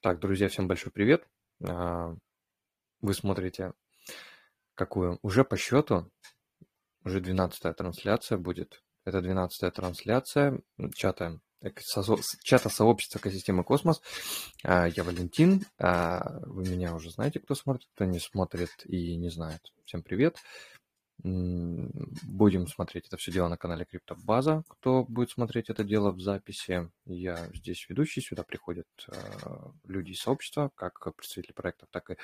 Так, друзья, всем большой привет. А, вы смотрите какую? Уже по счету, уже 12 трансляция будет. Это 12 трансляция чата, чата сообщества экосистемы Космос. А, я Валентин. А, вы меня уже знаете, кто смотрит, кто не смотрит и не знает. Всем привет. Будем смотреть это все дело на канале Криптобаза. Кто будет смотреть это дело в записи, я здесь ведущий. Сюда приходят э, люди из сообщества, как представители проектов, так и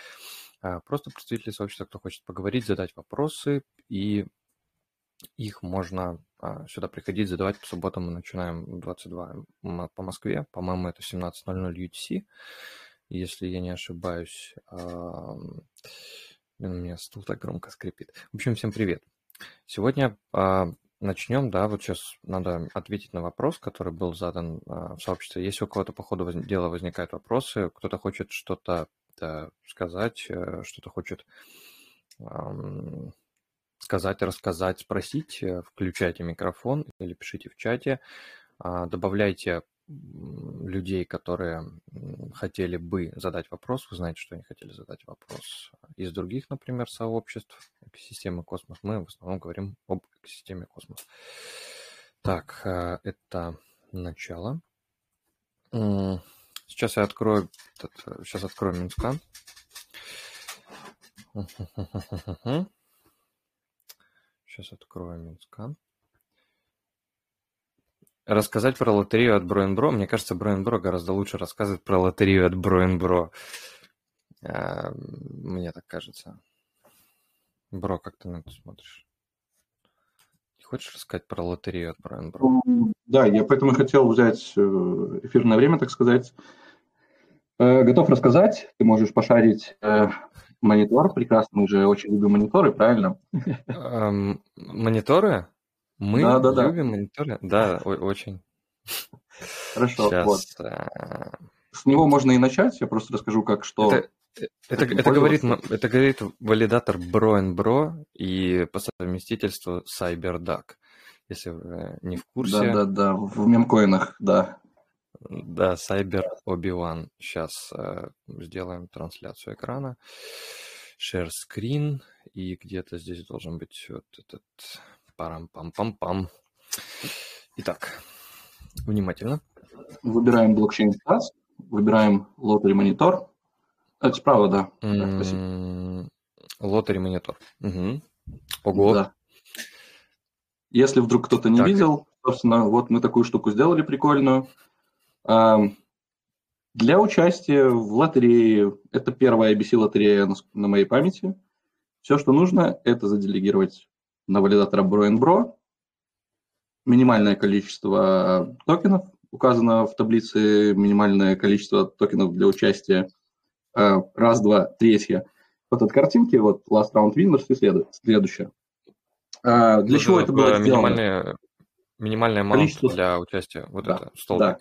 э, просто представители сообщества, кто хочет поговорить, задать вопросы. И их можно э, сюда приходить, задавать. По субботам мы начинаем 22 по Москве. По-моему, это 17.00 UTC, если я не ошибаюсь. Э, у меня стул так громко скрипит. В общем, всем привет. Сегодня а, начнем, да, вот сейчас надо ответить на вопрос, который был задан а, в сообществе. Если у кого-то по ходу воз... дела возникают вопросы, кто-то хочет что-то да, сказать, э, что-то хочет а, сказать, рассказать, спросить, э, включайте микрофон или пишите в чате, а, добавляйте людей, которые хотели бы задать вопрос, вы знаете, что они хотели задать вопрос из других, например, сообществ экосистемы Космос, мы в основном говорим об экосистеме Космос. Так, э, это начало. Сейчас я открою, сейчас открою Mintscan. Сейчас открою Mintscan. Рассказать про лотерею от Bro n Bro. Мне кажется, Bro n Bro гораздо лучше рассказывает про лотерею от Bro n Bro. А, мне так кажется. Бро, как ты на это смотришь? Хочешь рассказать про лотерею от Bro n Bro? Да, я поэтому хотел взять э, эфирное время, так сказать. Э, готов рассказать. Ты можешь пошарить э, монитор. Прекрасно, мы же очень любим мониторы, правильно? Мониторы? Мы да, да, любим да. мониторы? Да, очень. Хорошо, Сейчас. вот. Э, С него можно и начать, я просто расскажу, как что... Это, э, это, это, говорит, это говорит валидатор Bro Bro и по совместительству CyberDuck, если вы не в курсе. Да-да-да, в мемкоинах, да. Да, Cyber Obi-Wan. Сейчас э, сделаем трансляцию экрана. Share screen. И где-то здесь должен быть вот этот Парам-пам-пам-пам. Итак, внимательно. Выбираем блокчейн класс, выбираем лотерей монитор. Это справа, да. Лотерей монитор. Угу. Ого. Да. Если вдруг кто-то не так. видел, собственно, вот мы такую штуку сделали прикольную. Для участия в лотерее, это первая IBC-лотерея на моей памяти, все, что нужно, это заделегировать на валидатора BroNBro. Минимальное количество токенов указано в таблице, минимальное количество токенов для участия. Э, раз, два, третье. Вот от картинки, вот last round winners и следующее. Э, для это чего это было минимальное, минимальное количество для участия? Вот да, это, столбик. Да.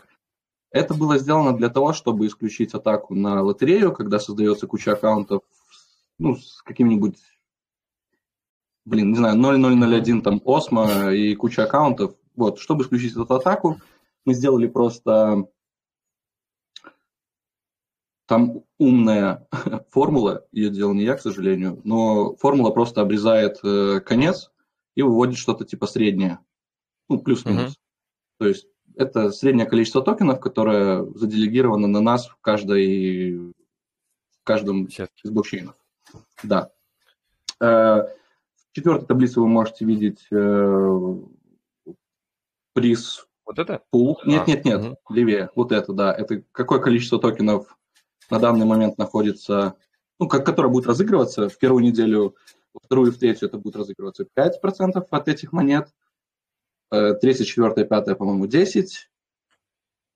Это было сделано для того, чтобы исключить атаку на лотерею, когда создается куча аккаунтов ну, с каким-нибудь блин, не знаю, 0001 там Осмо и куча аккаунтов. Вот, чтобы исключить эту атаку, мы сделали просто там умная формула, ее делал не я, к сожалению, но формула просто обрезает э, конец и выводит что-то типа среднее, ну, плюс-минус. Uh-huh. То есть это среднее количество токенов, которое заделегировано на нас в каждой в каждом Сейчас. из блокчейнов. Да. Э, четвертой таблице вы можете видеть э, приз вот это? Пул. Нет, а, нет, нет, угу. левее. Вот это, да. Это какое количество токенов на данный момент находится, ну, как, которое будет разыгрываться в первую неделю, во вторую и в третью это будет разыгрываться 5% от этих монет, э, третья, четвертая, пятая, по-моему, 10,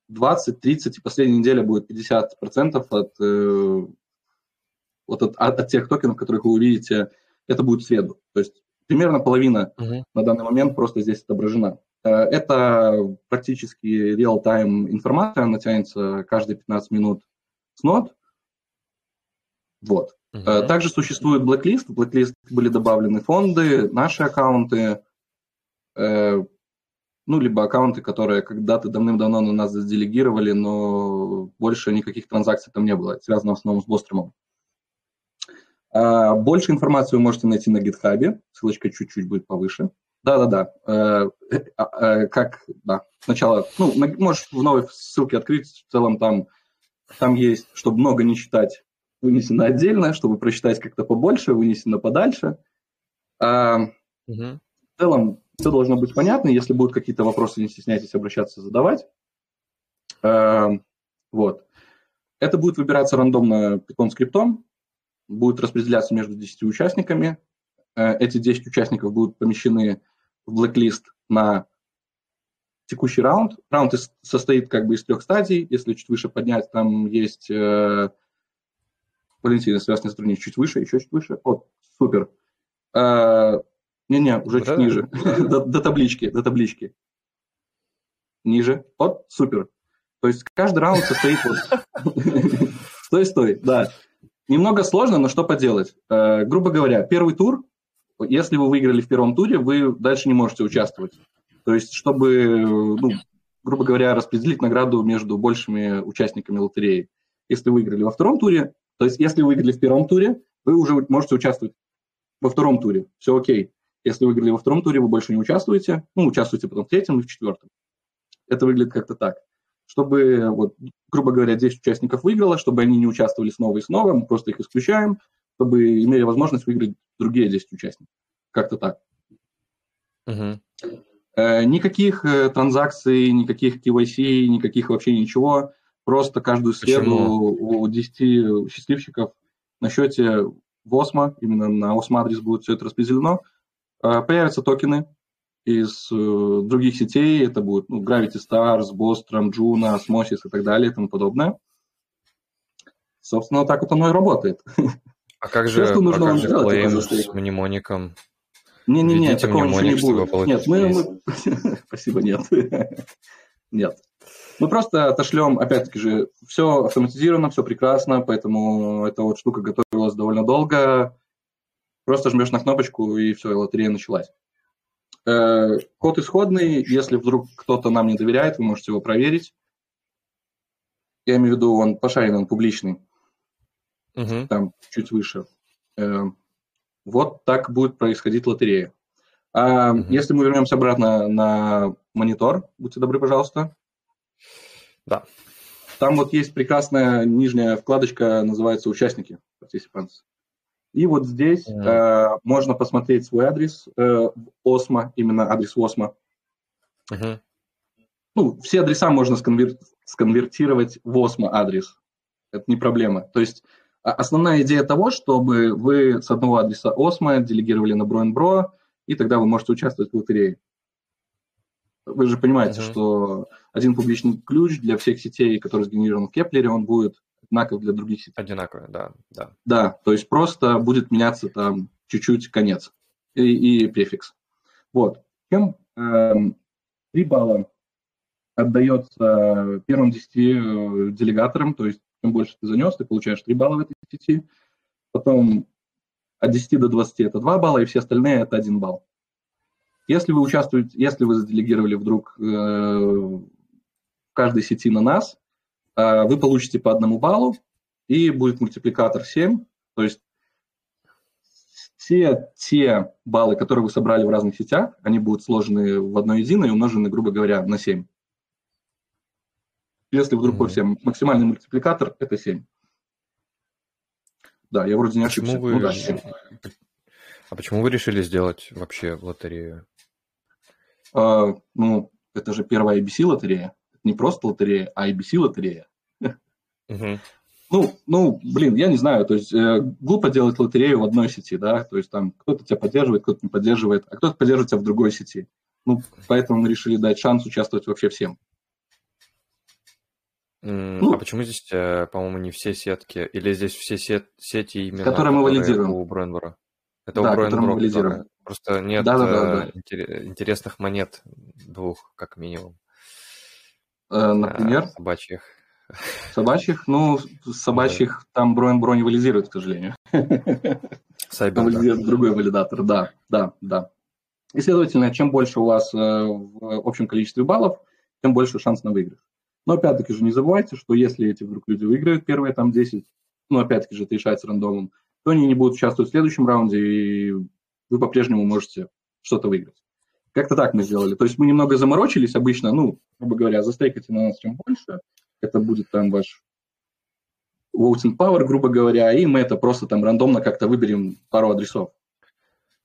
20, 30, и последняя неделя будет 50% от, э, вот от, от, от тех токенов, которых вы увидите это будет в среду. То есть примерно половина uh-huh. на данный момент просто здесь отображена. Э, это практически реал-тайм информация, она тянется каждые 15 минут с нот. Вот. Uh-huh. Также существует blacklist. В blacklist были добавлены фонды, наши аккаунты. Э, ну, либо аккаунты, которые когда-то давным-давно на нас заделегировали, но больше никаких транзакций там не было. Это связано в основном с Бостромом. А, больше информации вы можете найти на GitHub, ссылочка чуть-чуть будет повыше. Да-да-да, э, а, э, как, да, сначала, ну, можешь в новой ссылке открыть, в целом там, там есть, чтобы много не читать, вынесено отдельно, чтобы прочитать как-то побольше, вынесено подальше. А, угу. В целом все должно быть понятно. Если будут какие-то вопросы, не стесняйтесь обращаться, задавать. А, вот. Это будет выбираться рандомно Python скриптом, будет распределяться между 10 участниками. Э, эти 10 участников будут помещены в блэк-лист на текущий раунд. Раунд состоит как бы из трех стадий. Если чуть выше поднять, там есть э, Валентина, связь на странице чуть выше, еще чуть выше. Вот, супер. А, не-не, уже чуть ниже. до, до таблички, до таблички. Ниже. Вот, супер. То есть каждый раунд состоит вот... Стой, стой, да. Немного сложно, но что поделать. Э, грубо говоря, первый тур, если вы выиграли в первом туре, вы дальше не можете участвовать. То есть, чтобы, ну, грубо говоря, распределить награду между большими участниками лотереи. Если вы выиграли во втором туре, то есть, если вы выиграли в первом туре, вы уже можете участвовать во втором туре. Все окей. Если вы выиграли во втором туре, вы больше не участвуете. Ну, участвуете потом в третьем и в четвертом. Это выглядит как-то так. Чтобы, вот, грубо говоря, 10 участников выиграло, чтобы они не участвовали снова и снова, мы просто их исключаем, чтобы имели возможность выиграть другие 10 участников. Как-то так. Угу. Э, никаких э, транзакций, никаких KYC, никаких вообще ничего. Просто каждую среду Почему? у 10 счастливчиков на счете в Осмо, именно на Осмо адрес будет все это распределено, а, появятся токены из э, других сетей, это будет ну, Gravity Stars, Bostrom, Juno, Osmosis и так далее и тому подобное. Собственно, так вот оно и работает. А как же, Все, что нужно а как же делать, с мнемоником? Не-не-не, такого ничего не будет. Нет, мы, мы... Спасибо, нет. нет. Мы просто отошлем, опять-таки же, все автоматизировано, все прекрасно, поэтому эта вот штука готовилась довольно долго. Просто жмешь на кнопочку, и все, лотерея началась. Э, код исходный, если вдруг кто-то нам не доверяет, вы можете его проверить. Я имею в виду, он пошарен, он публичный. Угу. Там чуть выше. Э, вот так будет происходить лотерея. А угу. если мы вернемся обратно на монитор, будьте добры, пожалуйста. Да. Там вот есть прекрасная нижняя вкладочка, называется «Участники» participants. И вот здесь mm-hmm. э, можно посмотреть свой адрес э, Osmo, именно адрес Осмо. Mm-hmm. Ну, все адреса можно сконвер... сконвертировать в Osmo адрес. Это не проблема. То есть а, основная идея того, чтобы вы с одного адреса Osmo делегировали на Bro n Bro, и тогда вы можете участвовать в лотерее. Вы же понимаете, uh-huh. что один публичный ключ для всех сетей, который сгенерирован в Кеплере, он будет одинаков для других сетей. Одинаковый, да, да. Да, то есть просто будет меняться там чуть-чуть конец и, и префикс. Вот. Чем э, эм, 3 балла отдается первым 10 э, делегаторам, то есть чем больше ты занес, ты получаешь 3 балла в этой сети. Потом от 10 до 20 это 2 балла, и все остальные это 1 балл. Если вы участвуете, если вы заделегировали вдруг э, в каждой сети на нас, вы получите по одному баллу, и будет мультипликатор 7, то есть все те баллы, которые вы собрали в разных сетях, они будут сложены в одно единое и умножены, грубо говоря, на 7. Если вдруг по всем максимальный мультипликатор – это 7. Да, я вроде не почему ошибся. Вы... Ну, да, А почему вы решили сделать вообще лотерею? А, ну, это же первая IBC-лотерея. Не просто лотерея, а IBC-лотерея. Угу. Ну, ну, блин, я не знаю, то есть э, глупо делать лотерею в одной сети, да, то есть там кто-то тебя поддерживает, кто-то не поддерживает, а кто-то поддерживает тебя в другой сети. Ну, поэтому мы решили дать шанс участвовать вообще всем. Mm, ну, а почему здесь, э, по-моему, не все сетки? Или здесь все сет, сети именно, которые мы валидируем у Бренбора? Это да, у Бренбора, Просто нет да, да, да, да. интересных монет двух, как минимум. Э, например? Собачьих. Собачьих? Ну, собачьих да. там Броин Бро не валидирует, к сожалению. Сайбер, да. другой валидатор, да, да, да. И, следовательно, чем больше у вас в общем количестве баллов, тем больше шанс на выигрыш. Но, опять-таки же, не забывайте, что если эти вдруг люди выиграют первые там 10, ну, опять-таки же, это решается рандомом, то они не будут участвовать в следующем раунде, и вы по-прежнему можете что-то выиграть. Как-то так мы сделали. То есть мы немного заморочились обычно, ну, грубо говоря, застейкайте на нас чем больше, это будет там ваш voting power, грубо говоря, и мы это просто там рандомно как-то выберем пару адресов.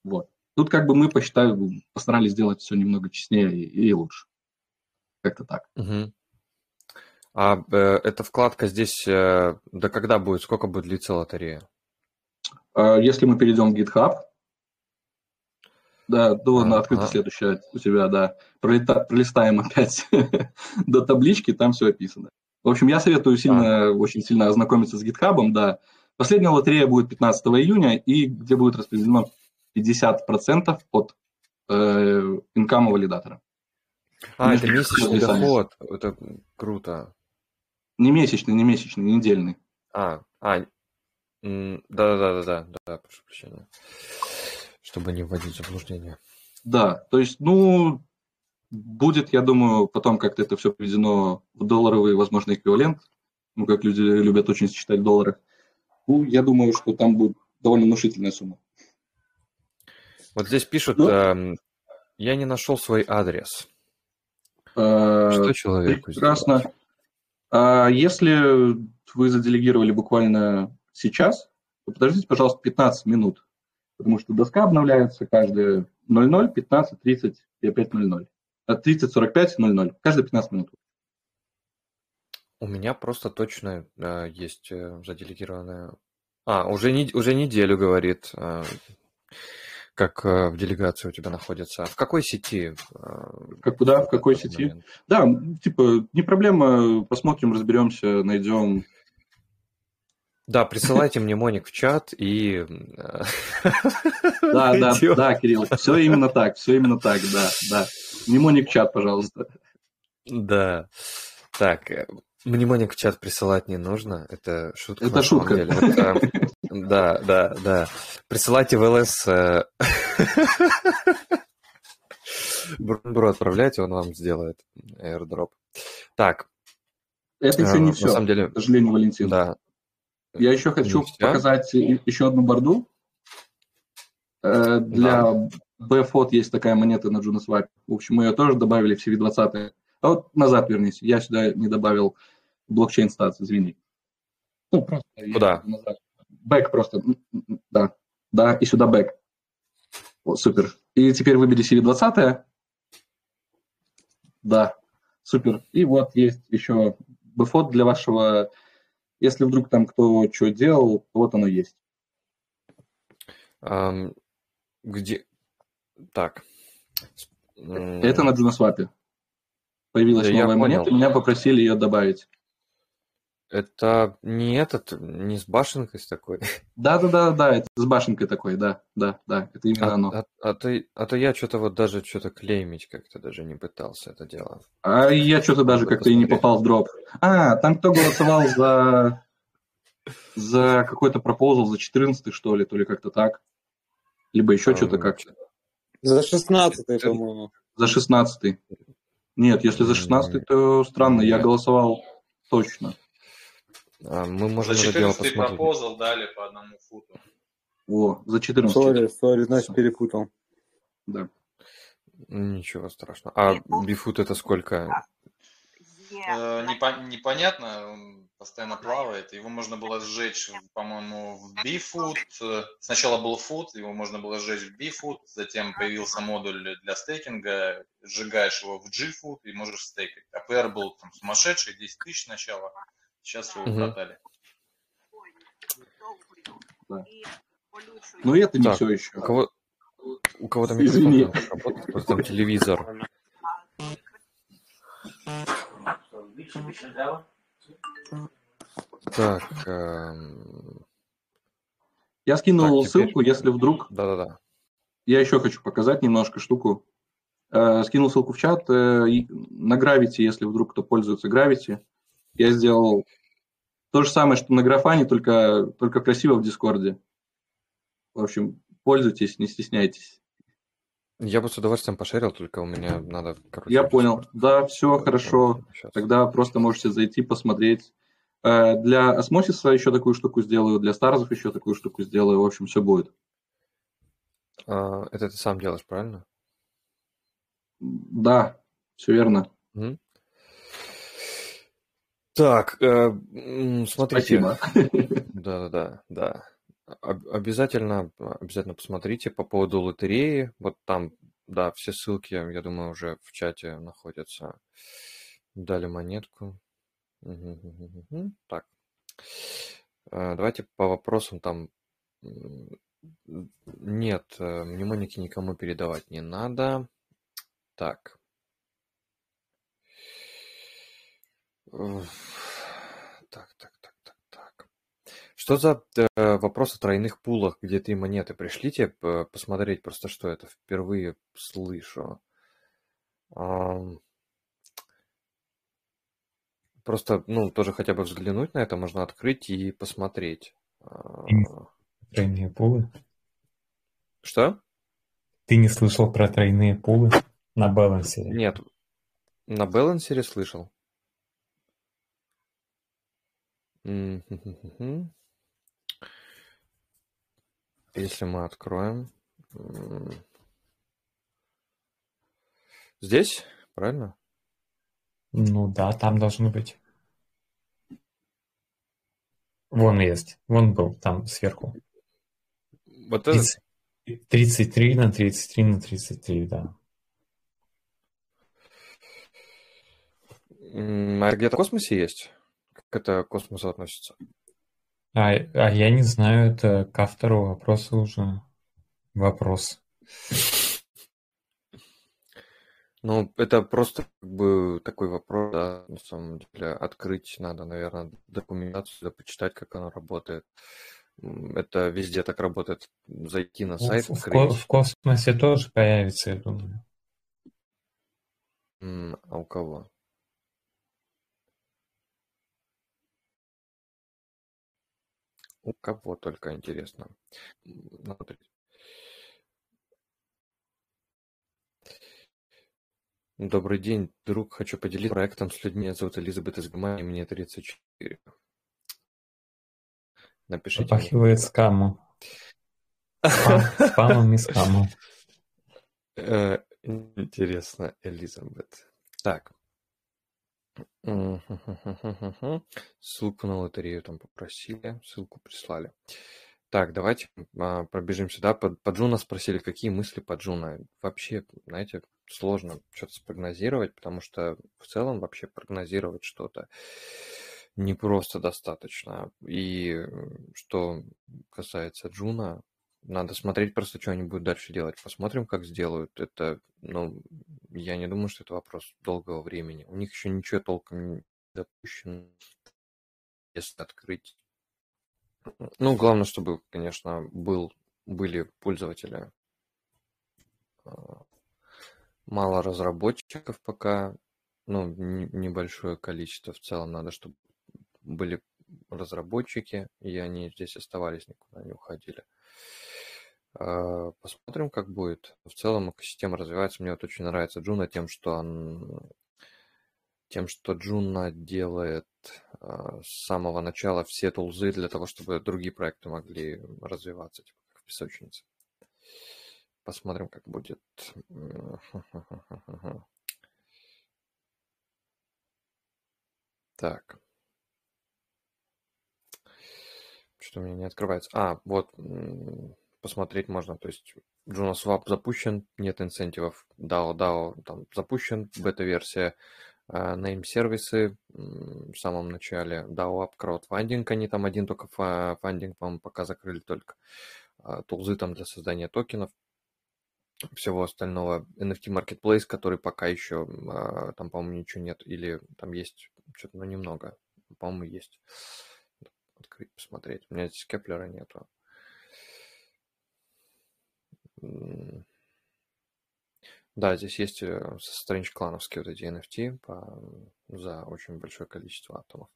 Вот. Тут как бы мы посчитали, постарались сделать все немного честнее и, и лучше. Как-то так. Угу. А э, эта вкладка здесь э, до когда будет? Сколько будет длиться лотерея? А, если мы перейдем в GitHub, да, до, а, открыта а. следующая у тебя, да. Пролета, пролистаем опять до таблички, там все описано. В общем, я советую сильно, а. очень сильно ознакомиться с GitHub, да. Последняя лотерея будет 15 июня, и где будет распределено 50% от э, инкама валидатора. А, это месячный доход, это круто. Не месячный, не месячный, недельный. А, а, да-да-да-да, да, прошу прощения. Чтобы не вводить в заблуждение. Да, то есть, ну, будет, я думаю, потом как-то это все приведено в долларовый, возможно, эквивалент, ну, как люди любят очень считать в долларах. Ну, я думаю, что там будет довольно внушительная сумма. Вот здесь пишут, ну, э, я не нашел свой адрес. Э, что человеку Прекрасно. Сделать? А если вы заделегировали буквально сейчас, то подождите, пожалуйста, 15 минут, потому что доска обновляется каждые 00, 15, 30 и опять 00. 30, 45, 00. Каждые 15 минут. У меня просто точно э, есть э, заделегированная... А, уже, не, уже неделю, говорит. Э, как э, в делегации у тебя находится. В какой сети? Э, как, куда, в какой сети? Момент? Да, типа, не проблема, посмотрим, разберемся, найдем. Да, присылайте мне Моник в чат и... Э, да, да, да, Кирилл, все именно так, все именно так, да, да. Мнемоник в чат, пожалуйста. Да. Так, Мнемоник в чат присылать не нужно, это шутка. Это шутка. Да, да, да. Присылайте в ЛС. Э, Брунбру отправляйте, он вам сделает airdrop. Так. Это еще не все, на самом деле, к сожалению, Валентин. Да. Я еще хочу показать еще одну борду. Э, для да. BFOT есть такая монета на JunoSwap. В общем, мы ее тоже добавили в CV20. А вот назад вернись. Я сюда не добавил блокчейн статус, извини. Ну, просто Куда? Назад back просто, да, да, и сюда back. Вот, супер. И теперь выбери CW20. Да, супер. И вот есть еще bFOOT для вашего, если вдруг там кто что делал, вот оно есть. Эм, где? Так. Это на JunoSwap. Появилась да новая монета, меня попросили ее добавить. Это не этот, не с башенкой с такой. Да, да, да, да, это с башенкой такой, да, да, да, это именно а, оно. А, а, то, а то я что-то вот даже что-то клеймить как-то даже не пытался это дело. А я что-то даже как-то и не попал в дроп. А, там кто голосовал за за какой-то пропозал, за 14 что ли, то ли как-то так. Либо еще а, что-то как-то. За 16 по-моему. За 16 Нет, если за 16 то странно, я голосовал точно. А, мы можем за 14 proposal дали по одному футу. О, за 14. Sorry, sorry, значит перепутал. Да. Ничего страшного. А bFOOT это сколько? Э, непонятно, он постоянно плавает. Его можно было сжечь, по-моему, в bFOOT. Сначала был FOOT, его можно было сжечь в bFOOT, затем появился модуль для стейкинга, сжигаешь его в gFOOT и можешь стейкать. APR был там сумасшедший, 10 тысяч сначала. Сейчас его угу. продали. Да. Ну и это не так, все еще. У кого, у кого-то микрофон работает, там телевизор. Так. Эм... Я скинул так, ссылку, теперь... если вдруг... Да-да-да. Я еще хочу показать немножко штуку. Э, скинул ссылку в чат. Э, на Gravity, если вдруг кто пользуется Gravity, я сделал то же самое, что на графане, только, только красиво в Дискорде. В общем, пользуйтесь, не стесняйтесь. Я бы с удовольствием пошерил, только у меня надо, короче... Я понял. Да, все хорошо. Сейчас. Тогда просто можете зайти, посмотреть. Э, для осмосиса еще такую штуку сделаю, для старзов еще такую штуку сделаю. В общем, все будет. А, это ты сам делаешь, правильно? Да, все верно. Угу. Так, э, смотрите. Спасибо. Да-да-да, да. Обязательно, обязательно посмотрите по поводу лотереи. Вот там, да, все ссылки, я думаю, уже в чате находятся. Дали монетку. Так. Э, давайте по вопросам там. Нет, э, мнемоники никому передавать не надо. Так. Так, так, так, так, так. Что за э, вопрос о тройных пулах, где три монеты? Пришлите посмотреть просто, что это. Впервые слышу. Просто, ну, тоже хотя бы взглянуть на это можно открыть и посмотреть. А, тройные пулы? Что? Ты не слышал про тройные пулы на балансере? Нет, на балансере слышал. Если мы откроем... Здесь, правильно? Ну да, там должны быть. Вон есть. Вон был, там сверху. Вот это? 33 на 33 на 33, да. А где-то в космосе есть? Это к космосу относится? А, а я не знаю, это к автору вопроса уже вопрос. Ну, это просто как бы такой вопрос, да, на самом деле. Открыть надо, наверное, документацию, почитать, как оно работает. Это везде так работает. Зайти на сайт, в, открыть. В, в космосе тоже появится, я думаю. А у кого? У кого только интересно. Добрый день, друг. Хочу поделиться проектом с людьми. Меня зовут Элизабет из Германии, мне 34. Напишите. Попахивает скамом. Спамом и скамом. Э, интересно, Элизабет. Так. Ссылку на лотерею там попросили, ссылку прислали. Так, давайте а, пробежим сюда. По, по Джуна спросили, какие мысли по Джуна. Вообще, знаете, сложно что-то спрогнозировать, потому что в целом вообще прогнозировать что-то не просто достаточно. И что касается Джуна, надо смотреть просто, что они будут дальше делать. Посмотрим, как сделают. Это, ну, я не думаю, что это вопрос долгого времени. У них еще ничего толком не допущено, если открыть. Ну, главное, чтобы, конечно, был, были пользователи а, мало разработчиков пока, ну, небольшое количество в целом надо, чтобы были разработчики, и они здесь оставались, никуда не уходили. А, посмотрим, как будет. В целом экосистема развивается. Мне вот очень нравится Джуна тем, что он тем, что Джуна делает а, с самого начала все тулзы для того, чтобы другие проекты могли развиваться, типа как в песочнице. Посмотрим, как будет. Так. Что у меня не открывается? А, вот, посмотреть можно. То есть JunoSwap запущен, нет инцентивов. DAO, DAO там запущен, бета-версия. Name-сервисы в самом начале. DAO App Crowdfunding, они там один только фандинг, по-моему, пока закрыли только. А, тулзы там для создания токенов всего остального. NFT Marketplace, который пока еще, а, там, по-моему, ничего нет. Или там есть что-то, но немного. По-моему, есть. Открыть, посмотреть. У меня здесь Кеплера нету. Да, здесь есть э, странич клановские вот эти NFT по, за очень большое количество атомов.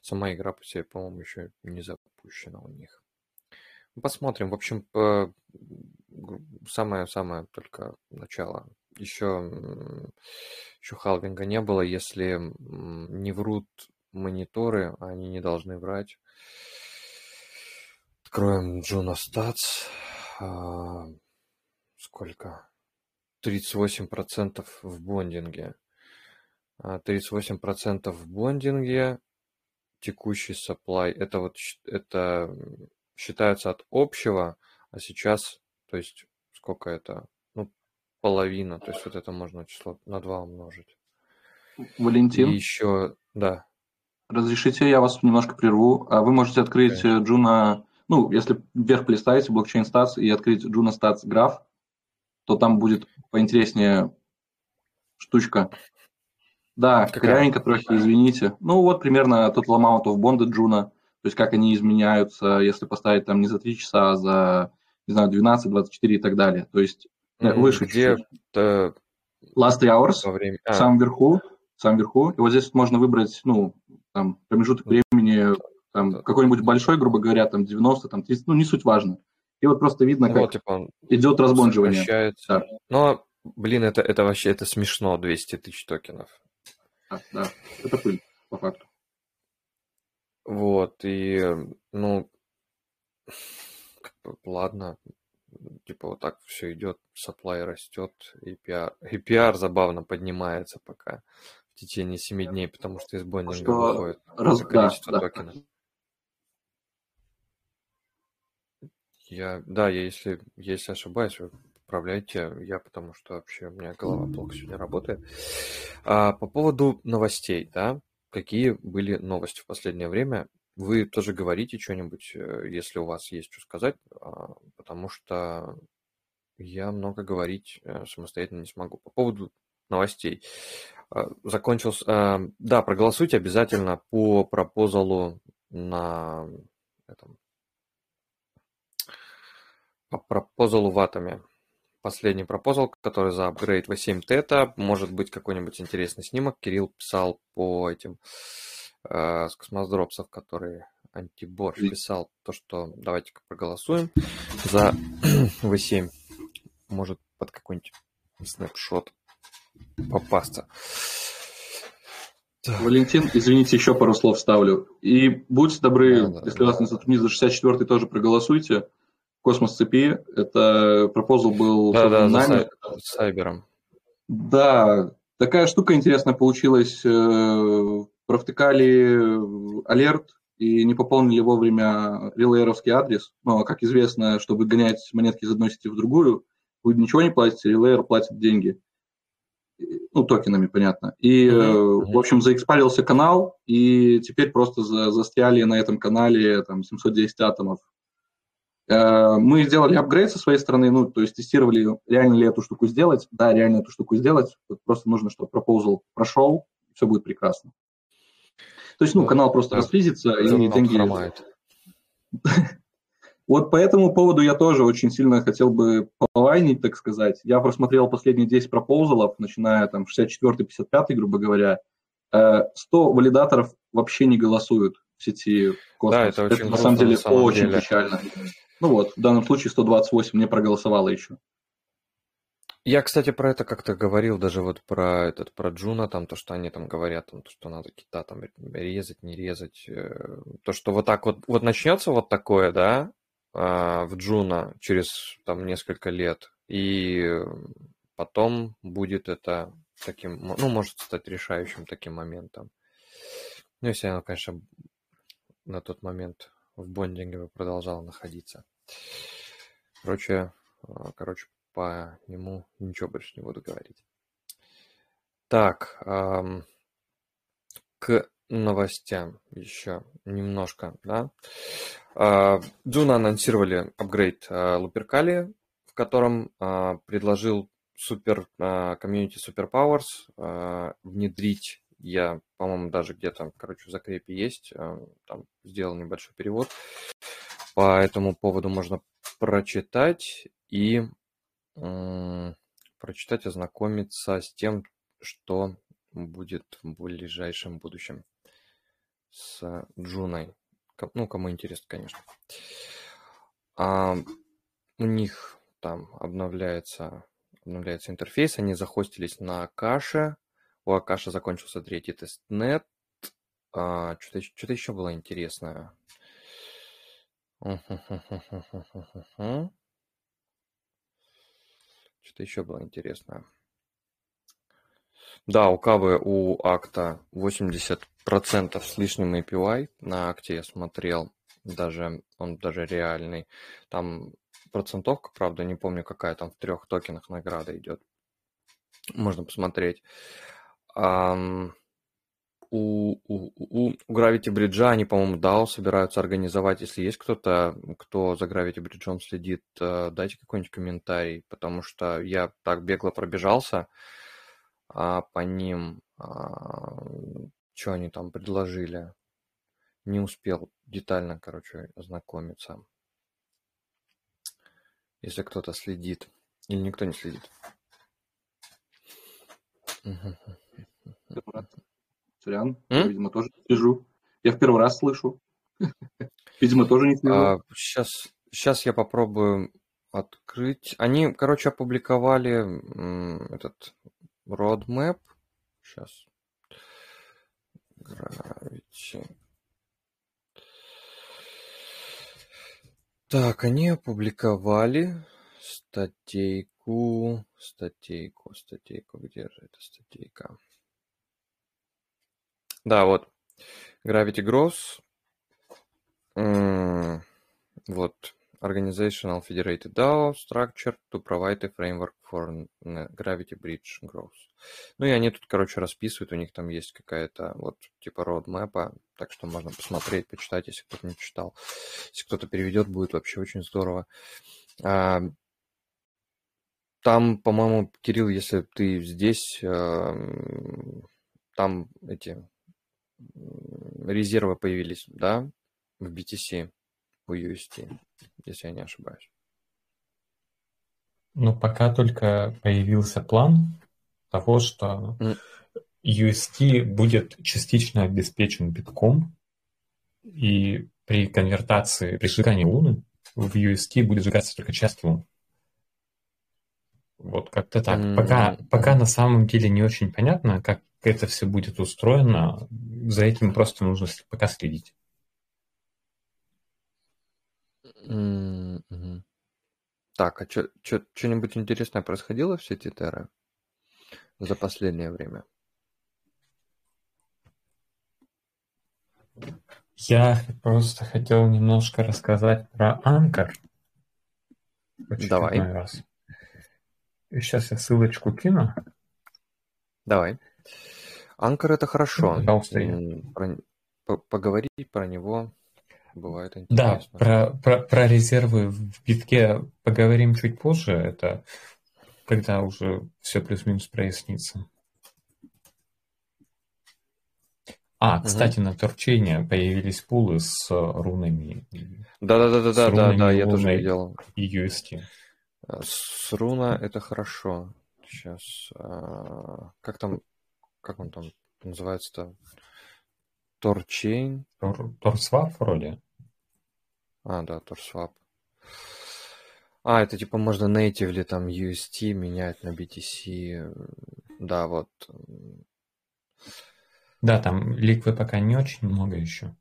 Сама игра по себе, по-моему, еще не запущена у них. Посмотрим. В общем, самое-самое только начало. Еще, еще халвинга не было. Если не врут мониторы, они не должны врать. Откроем Джуна Статс. Сколько? 38% в бондинге. 38% а, в бондинге. Текущий supply. Это вот это считается от общего, а сейчас, то есть сколько это? Ну, половина. То есть вот это можно число на 2 умножить. Валентин? И еще, да. Разрешите, я вас немножко прерву. А вы можете открыть okay. Juno, ну, если вверх полистаете блокчейн Stats и открыть Juno Stats граф, то там будет поинтереснее штучка. Да, корявенько трохи, извините. Ну, вот примерно тот amount of bonded Juno, то есть как они изменяются, если поставить там не за 3 часа, а за, не знаю, 12, 24 и так далее. То есть mm-hmm. выше Где чуть-чуть. Last three hours, во время... а. в самом верху, в самом верху. И вот здесь можно выбрать, ну, там, промежуток времени, там, какой-нибудь большой, грубо говоря, там, 90, там, 30, ну, не суть важно. И вот просто видно, ну, как вот, типа, идет разбонживание. Да. Но, блин, это, это вообще, это смешно, 200 тысяч токенов. Да, да, это пыль, по факту. Вот, и, ну, ладно, типа вот так все идет, supply растет, и PR, и PR забавно поднимается пока в течение 7 дней, потому что из боннинга что... выходит раз... количество да, токенов. Я, да, я если, если ошибаюсь, вы поправляйте, я потому что вообще у меня голова плохо сегодня работает. А, по поводу новостей, да, какие были новости в последнее время? Вы тоже говорите что-нибудь, э, если у вас есть что сказать, а, потому что я много говорить э, самостоятельно не смогу. По поводу новостей. А, закончился... А, да, проголосуйте обязательно по пропозалу на этом... По пропозалу в атоме. Последний пропозал, который за апгрейд V7 тета. Может быть какой-нибудь интересный снимок. Кирилл писал по этим э, с космодропсов, которые Антибор писал, то, что давайте-ка проголосуем за V7. Может под какой-нибудь снапшот попасться. Так. Валентин, извините, еще пару слов ставлю. И будьте добры, да, если да. вас не затруднит, за 64-й тоже проголосуйте. Космос цепи. Это proposal был да, да, нами. За Сайбером. Да, такая штука интересная получилась. Э, провтыкали alert и не пополнили вовремя релейеровский адрес. Но, как известно, чтобы гонять монетки из одной сети в другую, вы ничего не платите, relayer платит деньги ну, токенами, понятно. И, mm-hmm. в общем, заэкспарился канал, и теперь просто за, застряли на этом канале там 710 атомов. Э, мы сделали апгрейд со своей стороны, ну, то есть тестировали, реально ли эту штуку сделать. Да, реально эту штуку сделать. Просто нужно, чтобы пропозал прошел, и все будет прекрасно. То есть, ну, канал просто расфризится, и деньги... Хромает. Вот по этому поводу я тоже очень сильно хотел бы полайнить, так сказать. Я просмотрел последние 10 пропозалов, начиная там 64-55, грубо говоря. 100 э, валидаторов вообще не голосуют в сети Космос. Да, это, очень это на самом деле на самом очень деле. печально. Ну вот, в данном случае 128 не проголосовало еще. Я, кстати, про это как-то говорил, даже вот про этот, про Джуна, там, то, что они там говорят, там, то, что надо кита там резать, не резать. Э, то, что вот так вот, вот начнется вот такое, да, а, в Джуна через там несколько лет, и потом будет это таким, ну, может стать решающим таким моментом. Ну, если оно, конечно, на тот момент в бондинге продолжало находиться. Короче, а, короче, по нему ничего больше не буду говорить. Так, к новостям еще немножко, да. Джуна анонсировали апгрейд Луперкали, в котором а, предложил супер комьюнити Superpowers внедрить я, по-моему, даже где-то, короче, в закрепе есть, а, там сделал небольшой перевод. По этому поводу можно прочитать и прочитать, ознакомиться с тем, что будет в ближайшем будущем с Джуной. Ну, кому интересно, конечно. А у них там обновляется, обновляется интерфейс, они захостились на каше, у Акаши закончился третий тестнет, а, что-то, что-то еще было интересное. Что-то еще было интересное. Да, у Кавы, у акта 80% с лишним APY. На акте я смотрел, даже он даже реальный. Там процентовка, правда, не помню, какая там в трех токенах награда идет. Можно посмотреть. У, у, у, у Gravity Bridge они, по-моему, DAO собираются организовать. Если есть кто-то, кто за Gravity Bridge следит, э, дайте какой-нибудь комментарий, потому что я так бегло пробежался а, по ним, а, что они там предложили. Не успел детально, короче, ознакомиться. Если кто-то следит. Или никто не следит. Сорян, я, видимо, тоже слежу. Я в первый раз слышу. Видимо, тоже не слежу. А, сейчас, сейчас я попробую открыть. Они, короче, опубликовали этот roadmap. Сейчас. Gravity. Так, они опубликовали статейку, статейку, статейку, где же эта статейка? Да, вот. Gravity Gross. Вот. Organizational Federated DAO Structure to provide a framework for Gravity Bridge Growth. Ну и они тут, короче, расписывают, у них там есть какая-то вот типа roadmap, так что можно посмотреть, почитать, если кто-то не читал. Если кто-то переведет, будет вообще очень здорово. А, там, по-моему, Кирилл, если ты здесь, там эти резервы появились, да, в BTC, в UST, если я не ошибаюсь. Ну, пока только появился план того, что. UST будет частично обеспечен битком, и при конвертации, при сжигании Луны в UST будет сжигаться только часть Лун. Вот как-то так. Пока, пока на самом деле не очень понятно, как это все будет устроено. За этим просто нужно пока следить. Mm-hmm. Так, а что-нибудь интересное происходило в сети Терра за последнее время? Я просто хотел немножко рассказать про Анкар. Давай. Раз. Сейчас я ссылочку кину. Давай. Анкор это хорошо. Про, поговорить про него бывает интересно. Да, про, про, про резервы в битке поговорим чуть позже. Это когда уже все плюс-минус прояснится. А, кстати, угу. на торчейне появились пулы с рунами. Да-да-да-да, да, да, я тоже видел. И UST. С руна это хорошо. Сейчас. А, как там как он там называется-то? Торчейн? Торсвап вроде. А, да, Торсвап. А, это типа можно natively там UST менять на BTC. Да, вот. Да, там ликвы пока не очень много еще.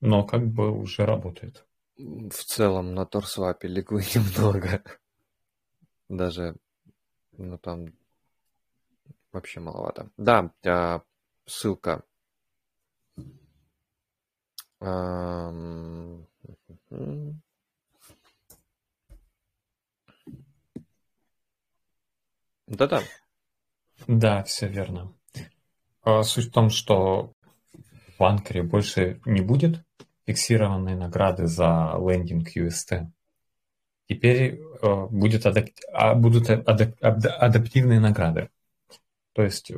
Но как бы уже работает. В целом на Торсвапе ликвы немного. Даже, ну там вообще маловато. Да, а, ссылка. Да-да. Да, все верно. А, суть в том, что в Анкере больше не будет фиксированной награды за лендинг UST. Теперь э, будет адап... а, будут адап... адаптивные награды. То есть,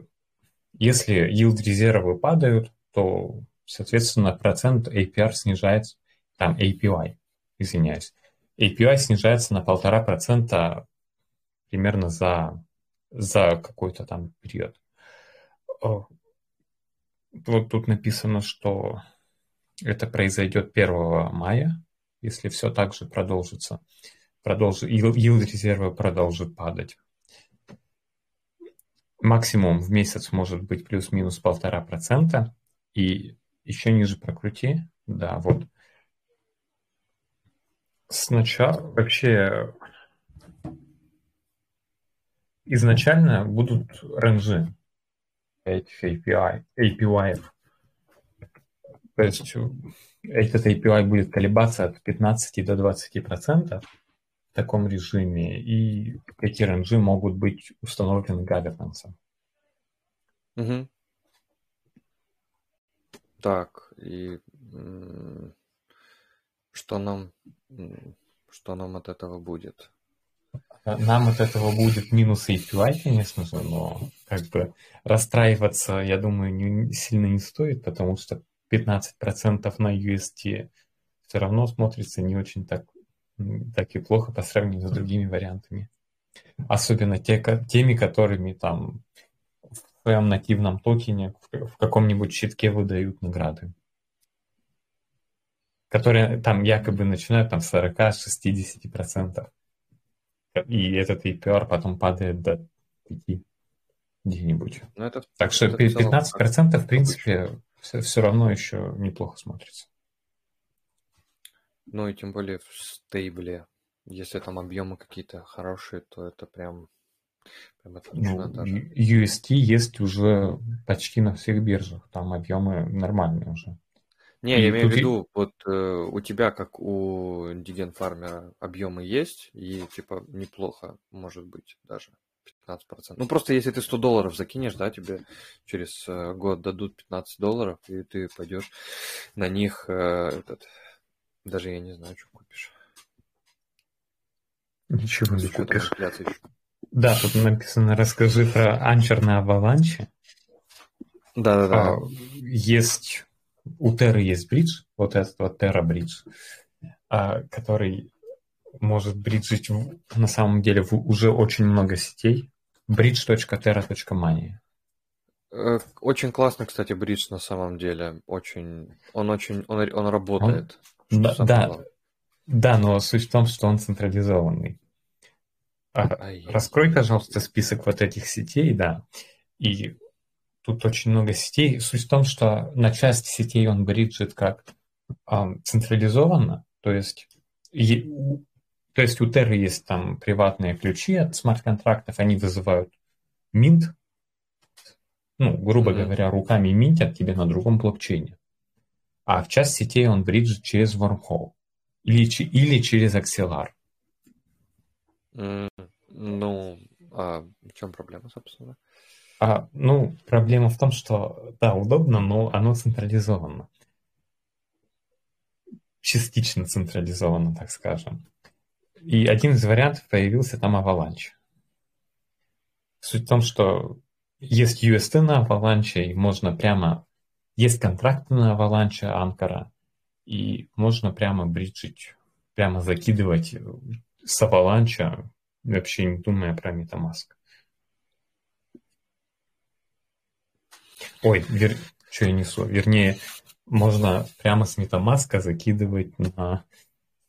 если yield резервы падают, то, соответственно, процент APR снижается, там APY, извиняюсь. APY снижается на полтора процента примерно за, за какой-то там период. Вот тут написано, что это произойдет 1 мая если все так же продолжится. Продолжит, yield резерва продолжит падать. Максимум в месяц может быть плюс-минус полтора процента. И еще ниже прокрути. Да, вот. Сначала вообще изначально будут ренжи этих API, API. То есть этот API будет колебаться от 15 до 20 процентов в таком режиме, и эти ренжи могут быть установлены governance. Угу. Так, и что нам, что нам от этого будет? Нам от этого будет минус API, конечно же, но как бы расстраиваться, я думаю, не, сильно не стоит, потому что 15% на UST все равно смотрится не очень так, так и плохо по сравнению с другими вариантами. Особенно те, теми, которыми там в своем нативном токене в каком-нибудь щитке выдают награды. Которые там якобы начинают там с 40-60%. И этот APR потом падает до 5 где-нибудь. Ну, это, так что это 15% в, в принципе все, все равно еще неплохо смотрится. Ну и тем более в стейбле. Если там объемы какие-то хорошие, то это прям, прям отлично ну, даже. UST есть уже почти на всех биржах. Там объемы нормальные уже. Не, и я имею в виду, вот э, у тебя, как у Диген Фармера, объемы есть, и типа неплохо, может быть, даже 15%. Ну, просто если ты 100 долларов закинешь, да, тебе через э, год дадут 15 долларов, и ты пойдешь на них э, этот, даже я не знаю, что купишь. Ничего не купишь. Да, тут написано, расскажи про анчер на аваланче. Да-да-да. А, есть у Терры есть бридж, вот этот вот Terra бридж, а, который может бриджить в, на самом деле в уже очень много сетей. bridge.terra.money. Э, очень классный, кстати, бридж на самом деле. Очень, он очень, он, он работает. Он, да, да, да, но суть в том, что он централизованный. А, раскрой, пожалуйста, список вот этих сетей, да. И тут очень много сетей. Суть в том, что на части сетей он бриджит как а, централизованно, то есть, и, то есть у Terra есть там приватные ключи от смарт-контрактов, они вызывают минт, ну, грубо mm-hmm. говоря, руками минтят тебе на другом блокчейне. А в часть сетей он бриджит через Wormhole или, или через Axelar. Mm, ну, а в чем проблема, собственно? А, ну, проблема в том, что, да, удобно, но оно централизовано. Частично централизовано, так скажем. И один из вариантов появился там Avalanche. Суть в том, что есть UST на Avalanche, и можно прямо... Есть контракты на Avalanche, Анкара, и можно прямо бриджить, прямо закидывать с Avalanche, вообще не думая про MetaMask. Ой, вер... что я несу? Вернее, можно прямо с MetaMask закидывать на,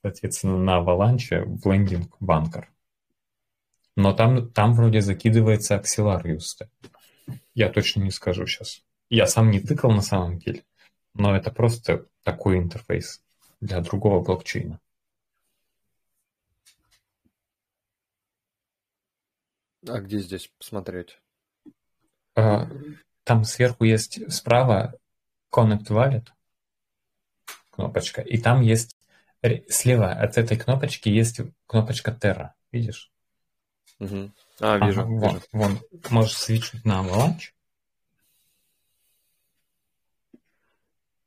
соответственно, на Avalanche в лендинг банкер. Но там, там вроде закидывается Axelar. Я точно не скажу сейчас. Я сам не тыкал на самом деле, но это просто такой интерфейс для другого блокчейна. А где здесь посмотреть? А, там сверху есть справа Connect Wallet кнопочка, и там есть слева от этой кнопочки есть кнопочка Terra, видишь? Угу. А, вижу. Ага, вижу. Вон, вон, можешь свичнуть на Avalanche.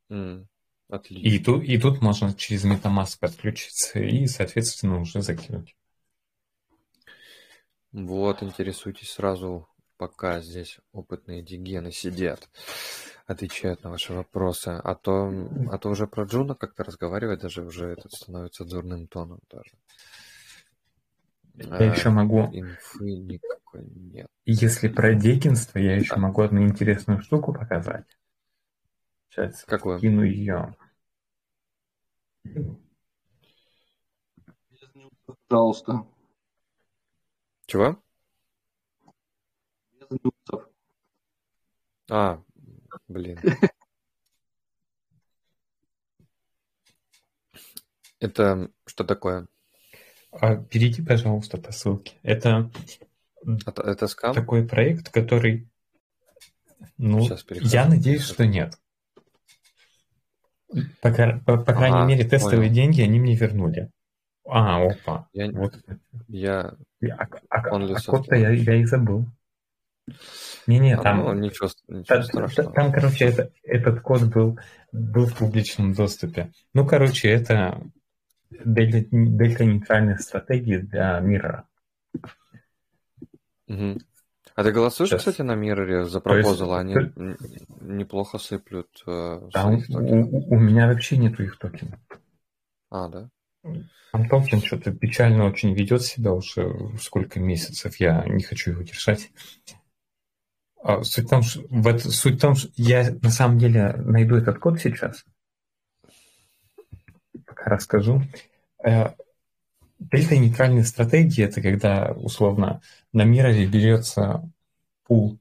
Mm, отлично. И тут, и тут можно через MetaMask подключиться и, соответственно, уже закинуть. Вот, интересуйтесь сразу пока здесь опытные дигены сидят, отвечают на ваши вопросы. А то, а то уже про Джуна как-то разговаривать даже уже этот становится дурным тоном даже. Я а, еще могу... Инфы никакой нет. Если про декинство, я еще а. могу одну интересную штуку показать. Сейчас Какую? кину ее. Пожалуйста. Чего? Без нюцев. А, блин. Это что такое? А перейди, пожалуйста, по ссылке. Это, Это, это скам? такой проект, который... Ну, я надеюсь, что нет. По, по- по крайней Ага, мере, тестовые понял. деньги они мне вернули. А, опа. Я, Вот. я... А, а- а лесов код-то я, я и забыл. Не-не, а, там, ну, ничего, ничего та- страшного. там, короче, это, этот код был, был в публичном доступе. Ну, короче, это дельта- дельта-нейтральная стратегия для мира. Мгм. А ты голосуешь, Сейчас. кстати, на Мироре за То есть- пропозал? Они неплохо сыплют э, своих у, у- у меня вообще нету их токенов. А, да? Там токен что-то печально очень ведет себя уже сколько месяцев. Я не хочу его держать. А суть в том, что, в это- суть в том, что я на самом деле найду этот код сейчас. Пока расскажу. Э, Дельта-нейтральная стратегия – это когда, условно, на мире берется пул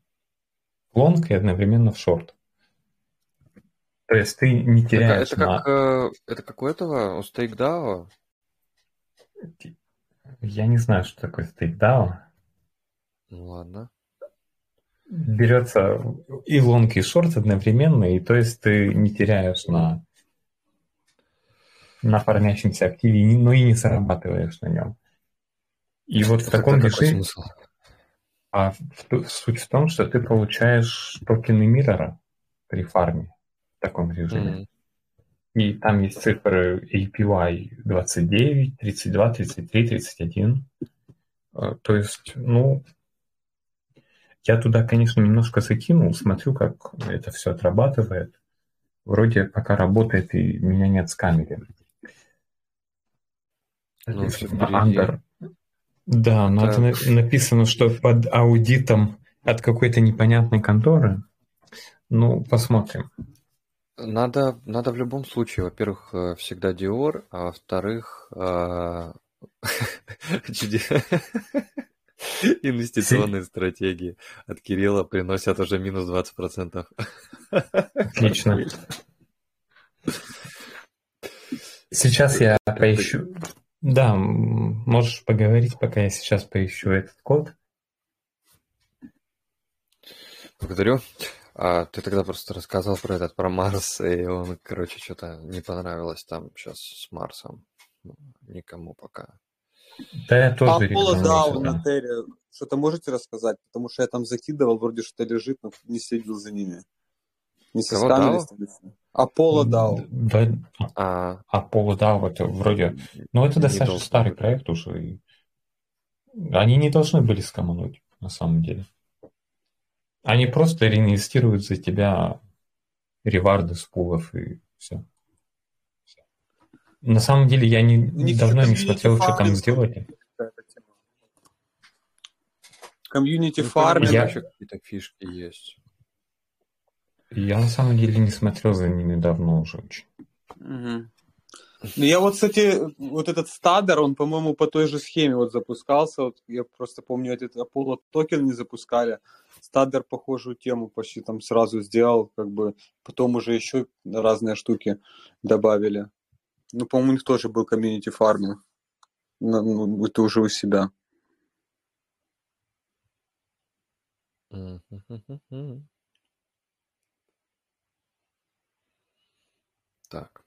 лонг и одновременно в шорт. То есть ты не теряешь это на... как, э, это как у этого, у StakeDAO? Я не знаю, что такое стейкдаун. Ну ладно. берется и лонг, и шорт одновременно, и то есть ты не теряешь на, на формящемся активе, но и не зарабатываешь на нем. И вот в таком режиме, а суть в том, что ты получаешь токены миррора при фарме в таком режиме. Мгм. И там есть цифры APY 29, 32, 33, 31. Э, То есть, ну, я туда, конечно, немножко закинул, смотрю, как это все отрабатывает. Вроде пока работает, и меня не отскамили. Ну, under. Да, но это Так. на- написано, что под аудитом от какой-то непонятной конторы. Ну, посмотрим. Надо, надо в любом случае, во-первых, э, всегда Dior, а во-вторых, э, инвестиционные стратегии от Кирилла приносят уже минус 20%. Отлично. Сейчас я Это- поищу. Да, можешь поговорить, пока я сейчас поищу этот код. Благодарю. А ты тогда просто рассказал про этот, про Марс, и он, короче, что-то не понравилось там сейчас с Марсом. Ну, Никому пока. Да, я тоже Apollo рекламирую Down туда. на Терре, что-то можете рассказать? Потому что я там закидывал, вроде что-то лежит, но не следил за ними. Не Кого Apollo Down. Да, А, а полудав это вроде... Ну, это Не достаточно должно старый проект уже. и Они не должны были скомануть, на самом деле. Они просто реинвестируют за тебя реварды с пулов и все. На самом деле я не, них давно не смотрел, что там сделали. Комьюнити ну, фарминг. Я- еще какие-то фишки есть. Я на самом деле не смотрел за ними давно уже очень. Мгм. Ну, я вот, кстати, вот этот Stader, он, по-моему, по той же схеме вот запускался. Вот я просто помню, этот Apollo токен не запускали. Стадер похожую тему почти там сразу сделал, как бы потом уже еще разные штуки добавили. Ну, по-моему, у них тоже был комьюнити фарминг. На- Ну, это уже у себя. Мгм. Так.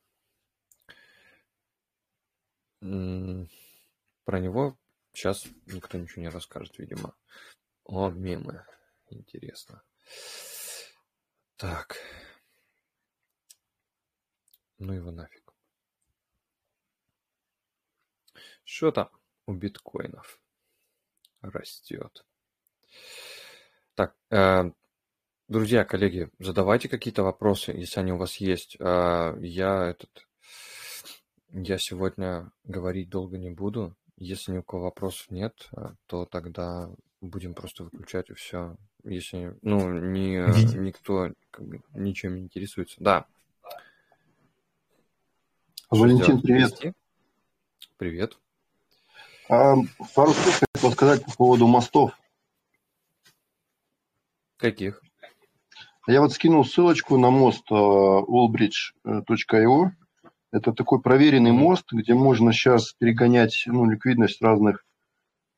Про него сейчас никто ничего не расскажет, видимо. О, мемы. Интересно. Так. Ну его нафиг. Что там у биткоинов? Растет. Так, э, друзья, коллеги, задавайте какие-то вопросы, если они у вас есть. Э, Я этот, я сегодня говорить долго не буду. Если ни у кого вопросов нет, э, то тогда будем просто выключать и все. Если, ну, ни, никто как бы, ничем не интересуется. Да. Валентин, привет. Вести? Привет. А, пару слов хотел сказать по поводу мостов. Каких? Я вот скинул ссылочку на мост э, allbridge.io. Это такой проверенный мост, где можно сейчас перегонять ну, ликвидность разных.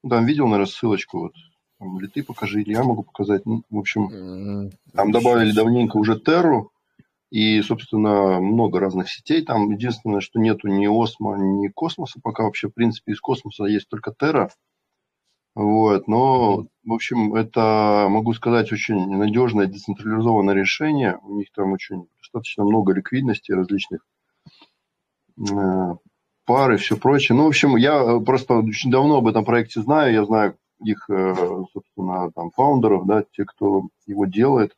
Ну, там видел, наверное, ссылочку. Вот. Там, или ты покажи, или я могу показать. Ну, в общем, там добавили давненько уже Терру. И, собственно, много разных сетей. Там единственное, что нету ни Осмо, ни Космоса пока вообще. В принципе, из Космоса есть только Терра. Вот, но, в общем, это, могу сказать, очень надежное децентрализованное решение. У них там очень достаточно много ликвидности различных э, пар и все прочее. Ну, в общем, я просто очень давно об этом проекте знаю. Я знаю их, э, собственно, там, фаундеров, да, те, кто его делает.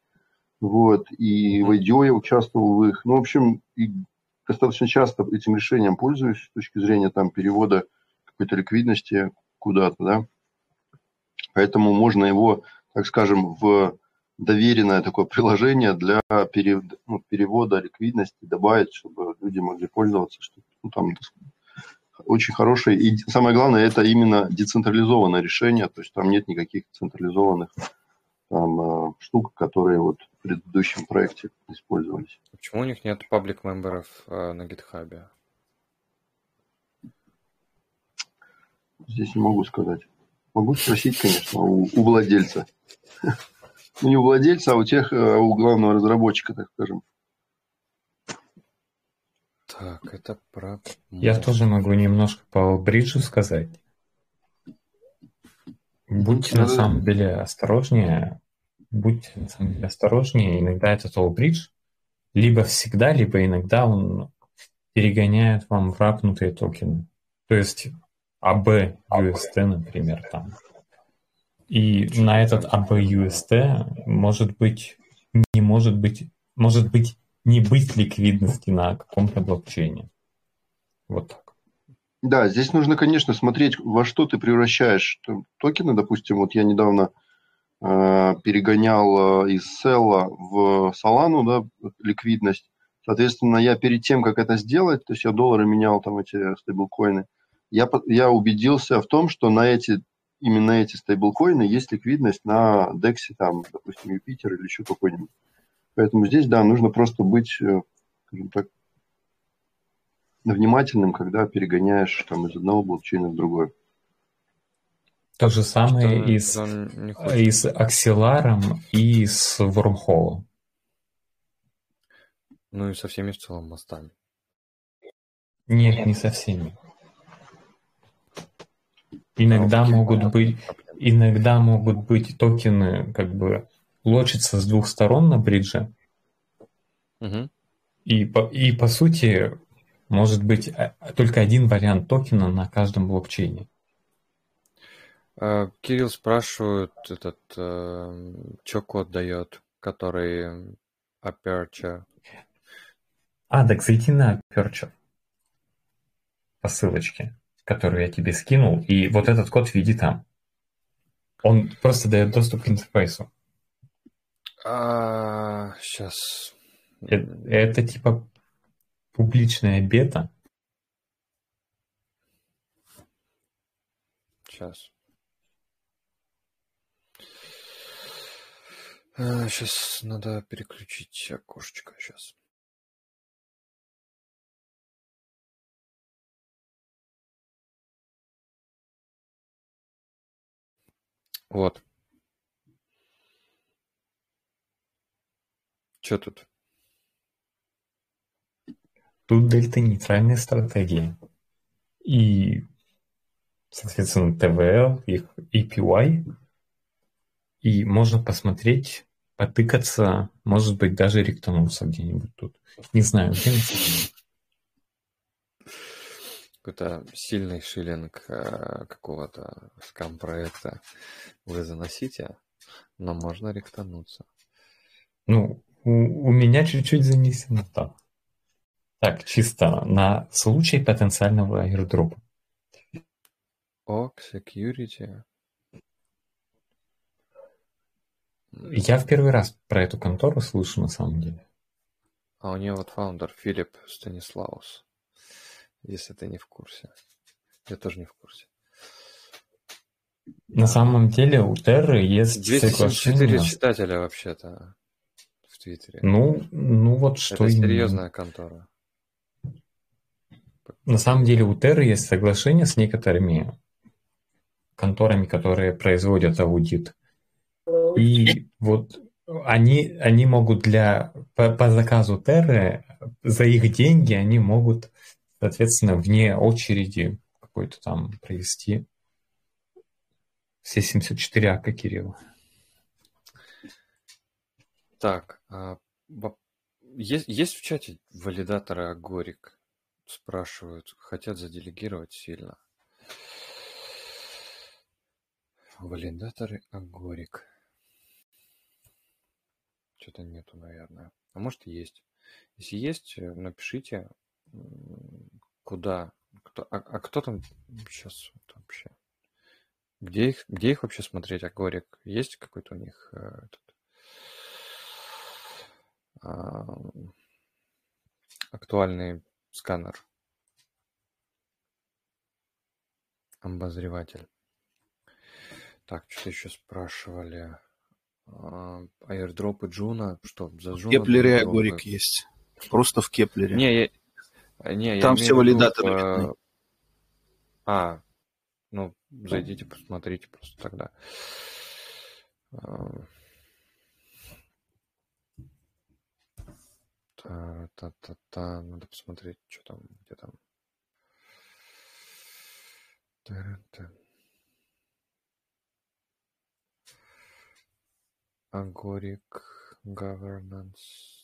Вот, и в IDEO я участвовал в их. Ну, в общем, и достаточно часто этим решением пользуюсь с точки зрения там перевода какой-то ликвидности куда-то, да. Поэтому можно его, так скажем, в доверенное такое приложение для ну, перевода ликвидности добавить, чтобы люди могли пользоваться. Что, ну, там очень хорошее. И самое главное, это именно децентрализованное решение, то есть там нет никаких централизованных там, э, штук, которые вот в предыдущем проекте использовались. Почему у них нет паблик мемберов э, на GitHub? Здесь не могу сказать. Могу спросить, конечно, у, у владельца. Ну, не у владельца, а у тех, а у главного разработчика, так скажем. Так, это про... Я тоже могу немножко по бриджу сказать. Будьте на самом деле осторожнее. Будьте на самом деле осторожнее. Иногда этот bridge либо всегда, либо иногда он перегоняет вам врапнутые токены. То есть AB UST, например, там. И на этот AB UST может быть, не может быть, может быть не быть ликвидности на каком-то блокчейне. Вот так. Да, здесь нужно, конечно, смотреть, во что ты превращаешь токены. Допустим, вот я недавно э, перегонял э, из Села в Solana, да, ликвидность. Соответственно, я перед тем, как это сделать, то есть я доллары менял там эти стейблкоины, я, я убедился в том, что на эти именно эти стейблкоины есть ликвидность на DEX, там, допустим, Юпитер или еще какой-нибудь. Поэтому здесь, да, нужно просто быть, э, скажем так, внимательным, когда перегоняешь там из одного блокчейна в другой. То же самое и с, и с Axelar и с Wormhole. Ну и со всеми в целом мостами. Нет, не со всеми. Иногда могут быть, иногда могут быть токены, как бы, лочиться с двух сторон на бридже. Угу. И, по, и по сути, может быть э, только один вариант токена на каждом блокчейне. А, Кирилл спрашивает, этот, э, что код дает, который Aperture? А, так зайти на Aperture по ссылочке, которую я тебе скинул, и вот этот код введи там. Он просто дает доступ к интерфейсу. А, сейчас. Это, это типа Публичная бета? Сейчас. Сейчас надо переключить окошечко. Сейчас. Вот. Что тут? Тут дельта-нейтральная стратегия. И, соответственно, TVL, их APY. И можно посмотреть, потыкаться, может быть, даже ректануться где-нибудь тут. Не знаю, где Какой-то сильный шиллинг э, какого-то скам-проекта вы заносите, но можно ректануться. Ну, у, у меня чуть-чуть занесено так. Так, чисто на случай потенциального airdropа. Ок, security. Я в первый раз про эту контору слышу на самом деле. А у нее вот фаундер Филипп Станислаус. Если ты не в курсе. Я тоже не в курсе. На самом деле у Терры есть 274 соглашение. читателя вообще-то в Твиттере. Ну, ну вот что Это серьезная контора. На самом деле у Терры есть соглашение с некоторыми конторами, которые производят аудит. И вот они, они могут для по, по заказу Терры за их деньги они могут, соответственно, вне очереди какой-то там провести все 74 ака Кирилла. Так, а, есть, есть в чате валидаторы Агорик? Спрашивают, хотят заделегировать сильно. Валидаторы Агорик. Что-то нету, наверное. А может есть. Если есть, э, напишите, куда, кто, а, а кто там сейчас вообще? Где их, где их вообще смотреть, Агорик? Есть какой-то у них э, этот, а, актуальный сканер? Обозреватель. Так, что еще спрашивали? А, Аирдропы Джуна. Что, за В Джуна Кеплере было бы- Агорик есть. Просто в Кеплере. Не, я, не, я Там все валидаторы э. А, ну, зайдите, посмотрите просто тогда. А, Та-та-та-та, надо посмотреть, что там, где там. Та-ра-та. Агорик governance.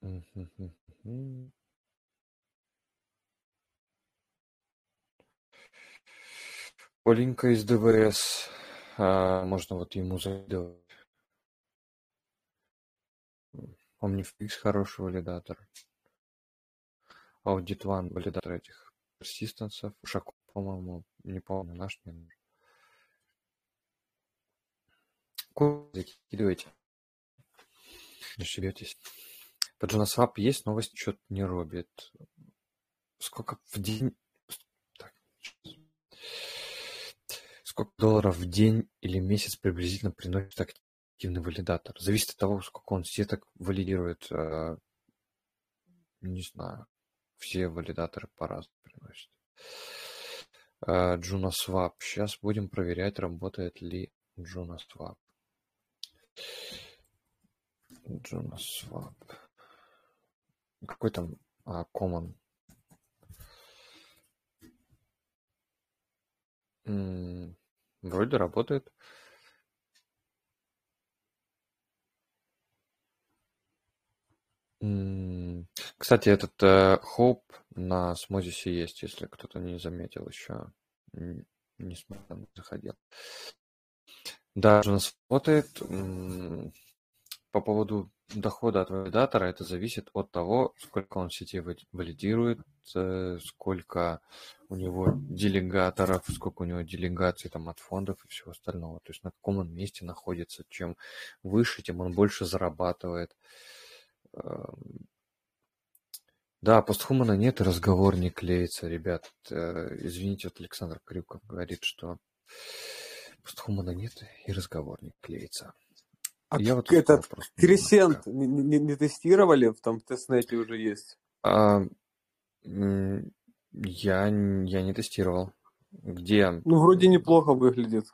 Мгм. Оленька из ДВС. А, можно вот ему задать. Omnifix хороший валидатор. Audit One валидатор этих персистенсов. Шаку, по-моему, не помню, наш не нужен. Закидывайте. Ошибетесь. По JunaSwap есть новость, что-то не робит. Сколько в день... Так. Сколько долларов в день или месяц приблизительно приносит активный валидатор? Зависит от того, сколько он сеток валидирует. э, Не знаю. Все валидаторы по-разному приносят. Э, JunaSwap. Сейчас будем проверять, работает ли JunaSwap. JunaSwap. Какой там а, common? М, Вроде работает. М, Кстати, этот э, Hope на Смозисе есть, если кто-то не заметил еще. Не смотрел, заходил. Да, у нас работает. М, По поводу дохода от валидатора, это зависит от того, сколько он в сети ва- валидирует, э, сколько у него делегаторов, сколько у него делегаций там от фондов и всего остального. То есть на каком он месте находится. Чем выше, тем он больше зарабатывает. Эм, Да, постхумана нет, и разговор не клеится, ребят. Э, Извините, вот Александр Крюков говорит, что постхумана нет, и разговор не клеится. А Я вот этот Кресент не, не- не тестировали? Там в тестнете уже есть. А, я, я не тестировал. Где? Ну, вроде неплохо выглядит.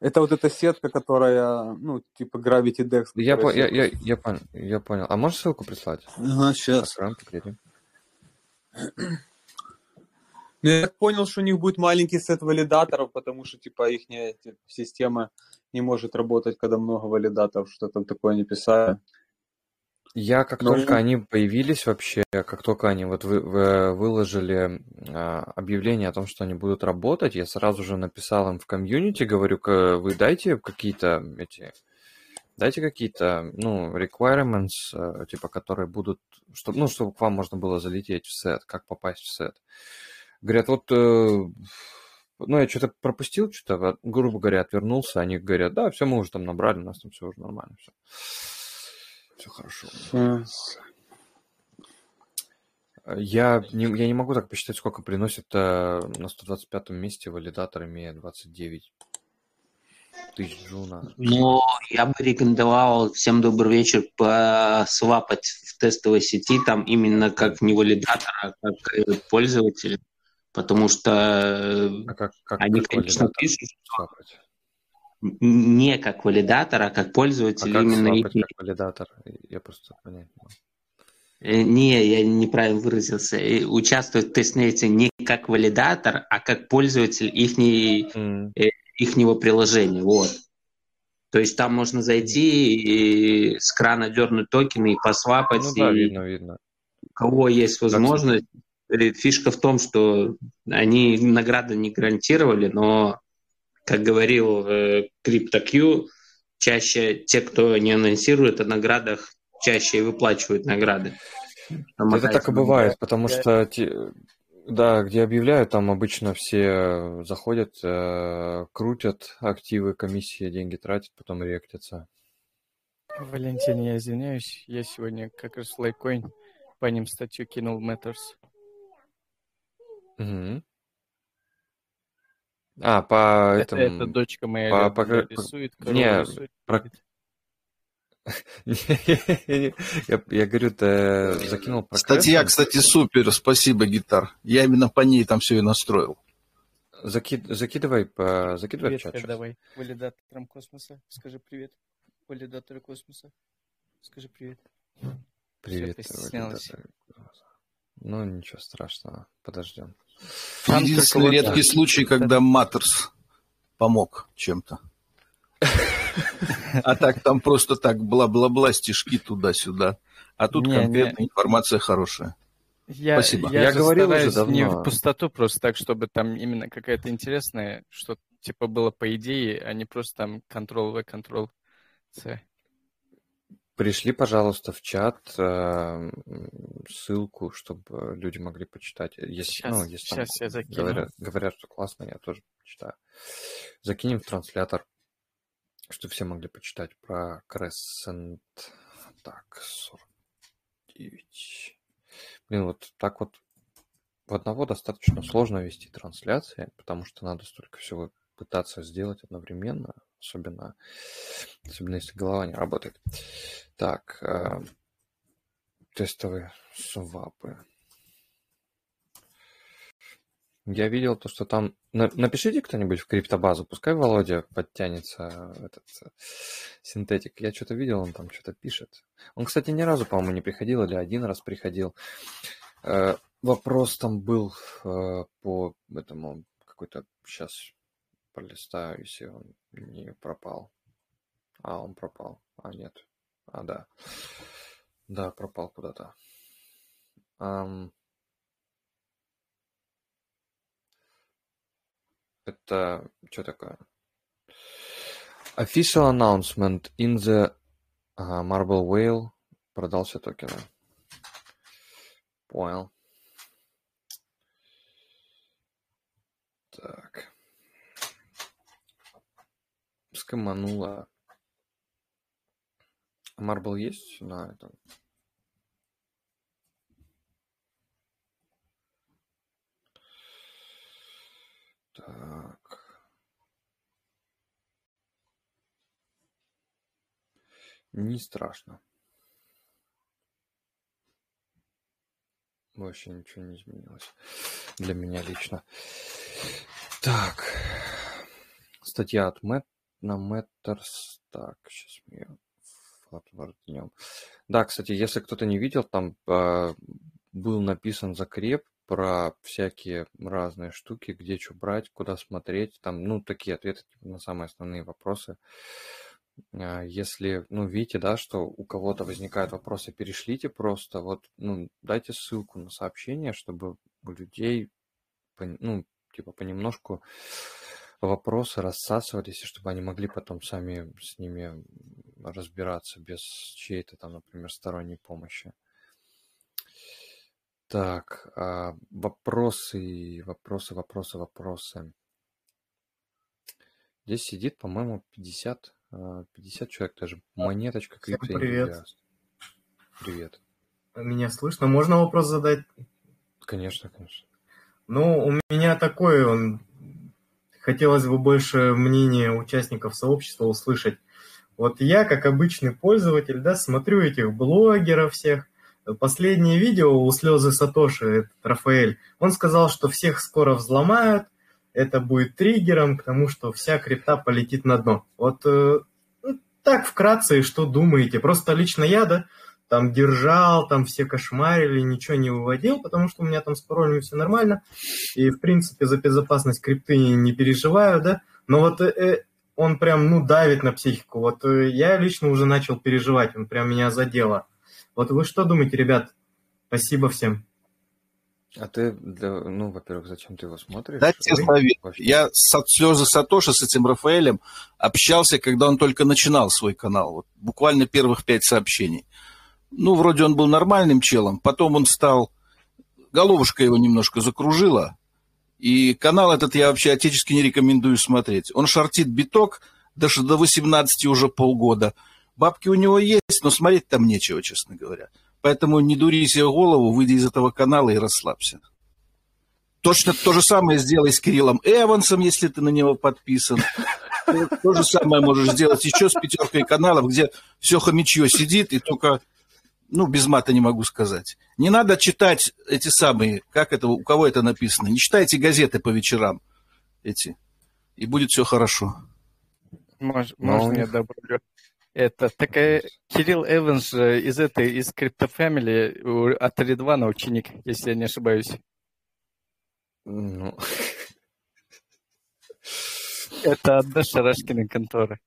Это вот эта сетка, которая, ну, типа Gravity Dex. Я, по- я, я, я, понял, я понял. А можешь ссылку прислать? Ага, Так, сейчас. рамки клеим. Ну, я так понял, что у них будет маленький сет валидаторов, потому что, типа, их система не может работать, когда много валидаторов, что там такое не писали. Я как Ну, только они появились вообще, как только они вот вы, вы- выложили а, объявление о том, что они будут работать, я сразу же написал им в комьюнити, говорю, «К- вы дайте какие-то эти, дайте какие-то, ну, requirements, э, типа, которые будут, чтобы, ну, чтобы к вам можно было залететь в сет, как попасть в сет. Говорят, вот э, ну, я что-то пропустил, что-то, грубо говоря, отвернулся, они говорят, да, все, мы уже там набрали, у нас там все уже нормально, все. Все хорошо. Я не, я не могу так посчитать, сколько приносит э, на 125 месте валидатор, имея 29 тысяч джуна. Ну, я бы рекомендовал всем добрый вечер посвапать в тестовой сети, там именно как не валидатор, а как э, пользователь, потому что а как, как, они, как конечно, пишут, не как валидатор, а как пользователь а именно как их... как валидатор? Я просто понять не. Э, я неправильно выразился. Участвует в тестнете не как валидатор, а как пользователь ихней, mm. ихнего приложения. Вот. То есть там можно зайти и с крана дернуть токены и посвапать. Ну да, и видно, видно. У кого есть возможность. Фишка в том, что они награды не гарантировали, но, как говорил э, CryptoQ, чаще те, кто не анонсирует о наградах, чаще и выплачивают награды. Это так и бывает, потому что да, где объявляют, там обычно все заходят, э, крутят активы, комиссии, деньги тратят, потом ректятся. Валентин, я извиняюсь, я сегодня как раз лайкоин по ним статью кинул Matters. Угу. А, по это, этому... Это дочка моя по, по, рисует, не, рисует. Про... я, я говорю, ты закинул про Статья, кстати, супер, спасибо, гитар. Я именно по ней там все и настроил. Закид, закидывай, по, закидывай привет, в чат. давай, валидаторам космоса. Скажи привет. Валидаторы космоса. Скажи привет. Привет, Ну, ничего страшного, подождем. Единственный редкий случай, когда Матерс помог чем-то. А так там просто так бла-бла-бла, стишки туда-сюда. А тут не, конкретная не. информация хорошая. Я, Спасибо. Я, я говорил уже давно. не в пустоту, просто так, чтобы там именно какая-то интересная, что типа было по идее, а не просто там Ctrl-V, Ctrl-C. Пришли, пожалуйста, в чат э, ссылку, чтобы люди могли почитать. Если, сейчас, ну, если сейчас я закину. Говорят, говорят, что классно, я тоже читаю. Закинем в транслятор что все могли почитать про Crescent. Так, 49. Блин, вот так вот в одного достаточно сложно вести трансляции, потому что надо столько всего пытаться сделать одновременно, особенно, особенно если голова не работает. Так, э, тестовые свапы. Я видел то, что там... Напишите кто-нибудь в криптобазу, пускай Володя подтянется этот э, синтетик. Я что-то видел, он там что-то пишет. Он, кстати, ни разу, по-моему, не приходил или один раз приходил. Э, вопрос там был э, по этому какой-то... Сейчас пролистаю, если он не пропал. А, он пропал. А, нет. А, да. Да, пропал куда-то. Um, Это что такое? Official announcement in the uh, Marble Whale продался токена. Понял. Так. Скоманула. Marble есть на этом? Так. Не страшно. Вообще ничего не изменилось. Для меня лично. Так. Статья от Мэт на Matters. Так, сейчас мы ее отвернем. Да, кстати, если кто-то не видел, там э, был написан закреп про всякие разные штуки, где что брать, куда смотреть, там, ну, такие ответы типа, на самые основные вопросы. А, если, ну, видите, да, что у кого-то возникают вопросы, перешлите просто, вот, ну, дайте ссылку на сообщение, чтобы у людей, ну, типа, понемножку вопросы рассасывались, и чтобы они могли потом сами с ними разбираться без чьей-то там, например, сторонней помощи. Так, а, вопросы, вопросы, вопросы, вопросы. Здесь сидит, по-моему, 50, 50 а, человек даже. Монеточка, Всем привет. Привет. Меня слышно? Можно вопрос задать? Конечно, конечно. Ну, у меня такой, он... Хотелось бы больше мнения участников сообщества услышать. Вот я, как обычный пользователь, да, смотрю этих блогеров всех. Последнее видео у слезы Сатоши, этот Рафаэль, он сказал, что всех скоро взломают, это будет триггером к тому, что вся крипта полетит на дно. Вот э, ну, так вкратце, что думаете? Просто лично я, да, там держал, там все кошмарили, ничего не выводил, потому что у меня там с паролями все нормально, и, в принципе, за безопасность крипты не переживаю, да, но вот э, э он прям, ну, давит на психику, вот э, я лично уже начал переживать, он прям меня задело. Вот вы что думаете, ребят? Спасибо всем. А ты, для, ну, во-первых, зачем ты его смотришь? Да, тебе совет. Я с слезы Сатоши, с этим Рафаэлем общался, когда он только начинал свой канал. Вот, буквально первых пять сообщений. Ну, вроде он был нормальным челом, потом он стал... Головушка его немножко закружила, и канал этот я вообще отечески не рекомендую смотреть. Он шортит биток даже до 18 уже полгода. Бабки у него есть, но смотреть там нечего, честно говоря. Поэтому не дури себе голову, выйди из этого канала и расслабься. Точно то же самое сделай с Кириллом Эвансом, если ты на него подписан. То же самое можешь сделать еще с пятеркой каналов, где все хомячье сидит, и только ну, без мата не могу сказать. Не надо читать эти самые, как это, у кого это написано. Не читайте газеты по вечерам эти, и будет все хорошо. Мож, можно я добавлю? Это такая Кирилл Эванс из этой, из Family от Редвана ученик, если я не ошибаюсь. Ну... Это одна Шарашкина контора.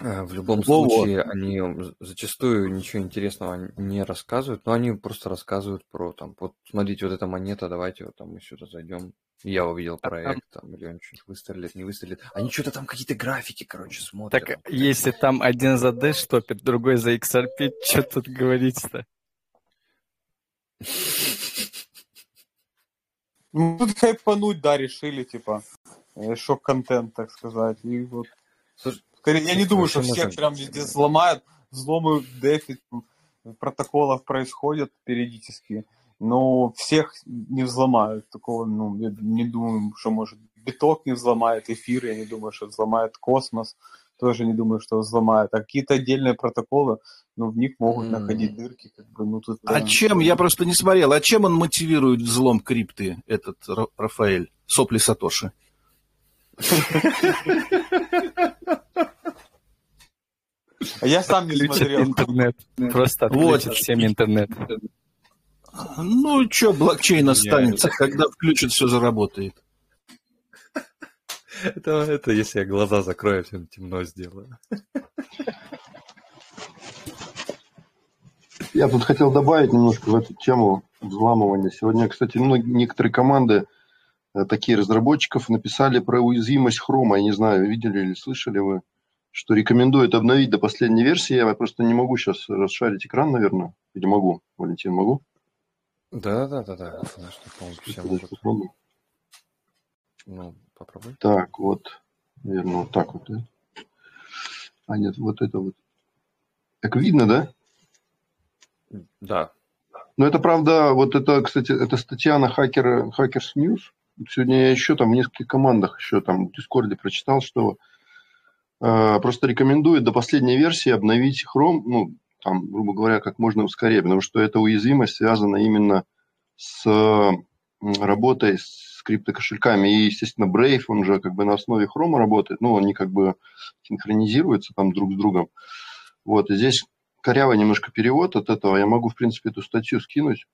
Э, в любом случае, они зачастую ничего интересного не рассказывают, но они просто рассказывают про там, вот смотрите, вот эта монета, давайте вот там мы сюда зайдем. Я увидел а проект, там, или он что-нибудь выстрелит, не выстрелит. Они что-то там какие-то графики, короче, смотрят. Так если там один за D штопит, другой за XRP, что тут говорить-то? Ну, тут хайпануть, да, решили, типа, э, шок-контент, так сказать. И вот Слушай, я не думаю, что всех прям везде взломают. Взломы дефи протоколов происходят периодически. Но всех не взломают. Такого, ну, я не думаю, что может биток не взломает, эфир, я не думаю, что взломает космос. Тоже не думаю, что взломает. А какие-то отдельные протоколы, ну, в них могут находить дырки. Как бы, ну, тут, а чем, я просто не смотрел, а чем он мотивирует взлом крипты, этот Рафаэль, сопли Сатоши? А я сам не смотрел. интернет. Просто отключит всем интернет. Ну, что, блокчейн останется, когда включат, все заработает. Это, это если я глаза закрою, всем темно сделаю. Я тут хотел добавить немножко в эту тему взламывания. Сегодня, кстати, ну, некоторые команды э, такие разработчиков написали про уязвимость хрома. Я не знаю, видели или слышали вы что рекомендует обновить до последней версии. Я просто не могу сейчас расшарить экран, наверное. Или могу? Валентин, могу? Да, да, да, да. Все могут. Ну, попробуй. Так, вот. Наверное, вот так вот, да? А, нет, вот это вот. Так видно, да? Да. Но это правда, вот это, кстати, это статья на Hacker, Hackers News. Сегодня я еще там в нескольких командах еще там в Дискорде прочитал, что просто рекомендует до последней версии обновить Chrome, ну, там, грубо говоря, как можно скорее, потому что эта уязвимость связана именно с работой с криптокошельками. И, естественно, Brave, он же как бы на основе Chrome работает, ну, они как бы синхронизируются там друг с другом. Вот, и здесь корявый немножко перевод от этого. Я могу, в принципе, эту статью скинуть.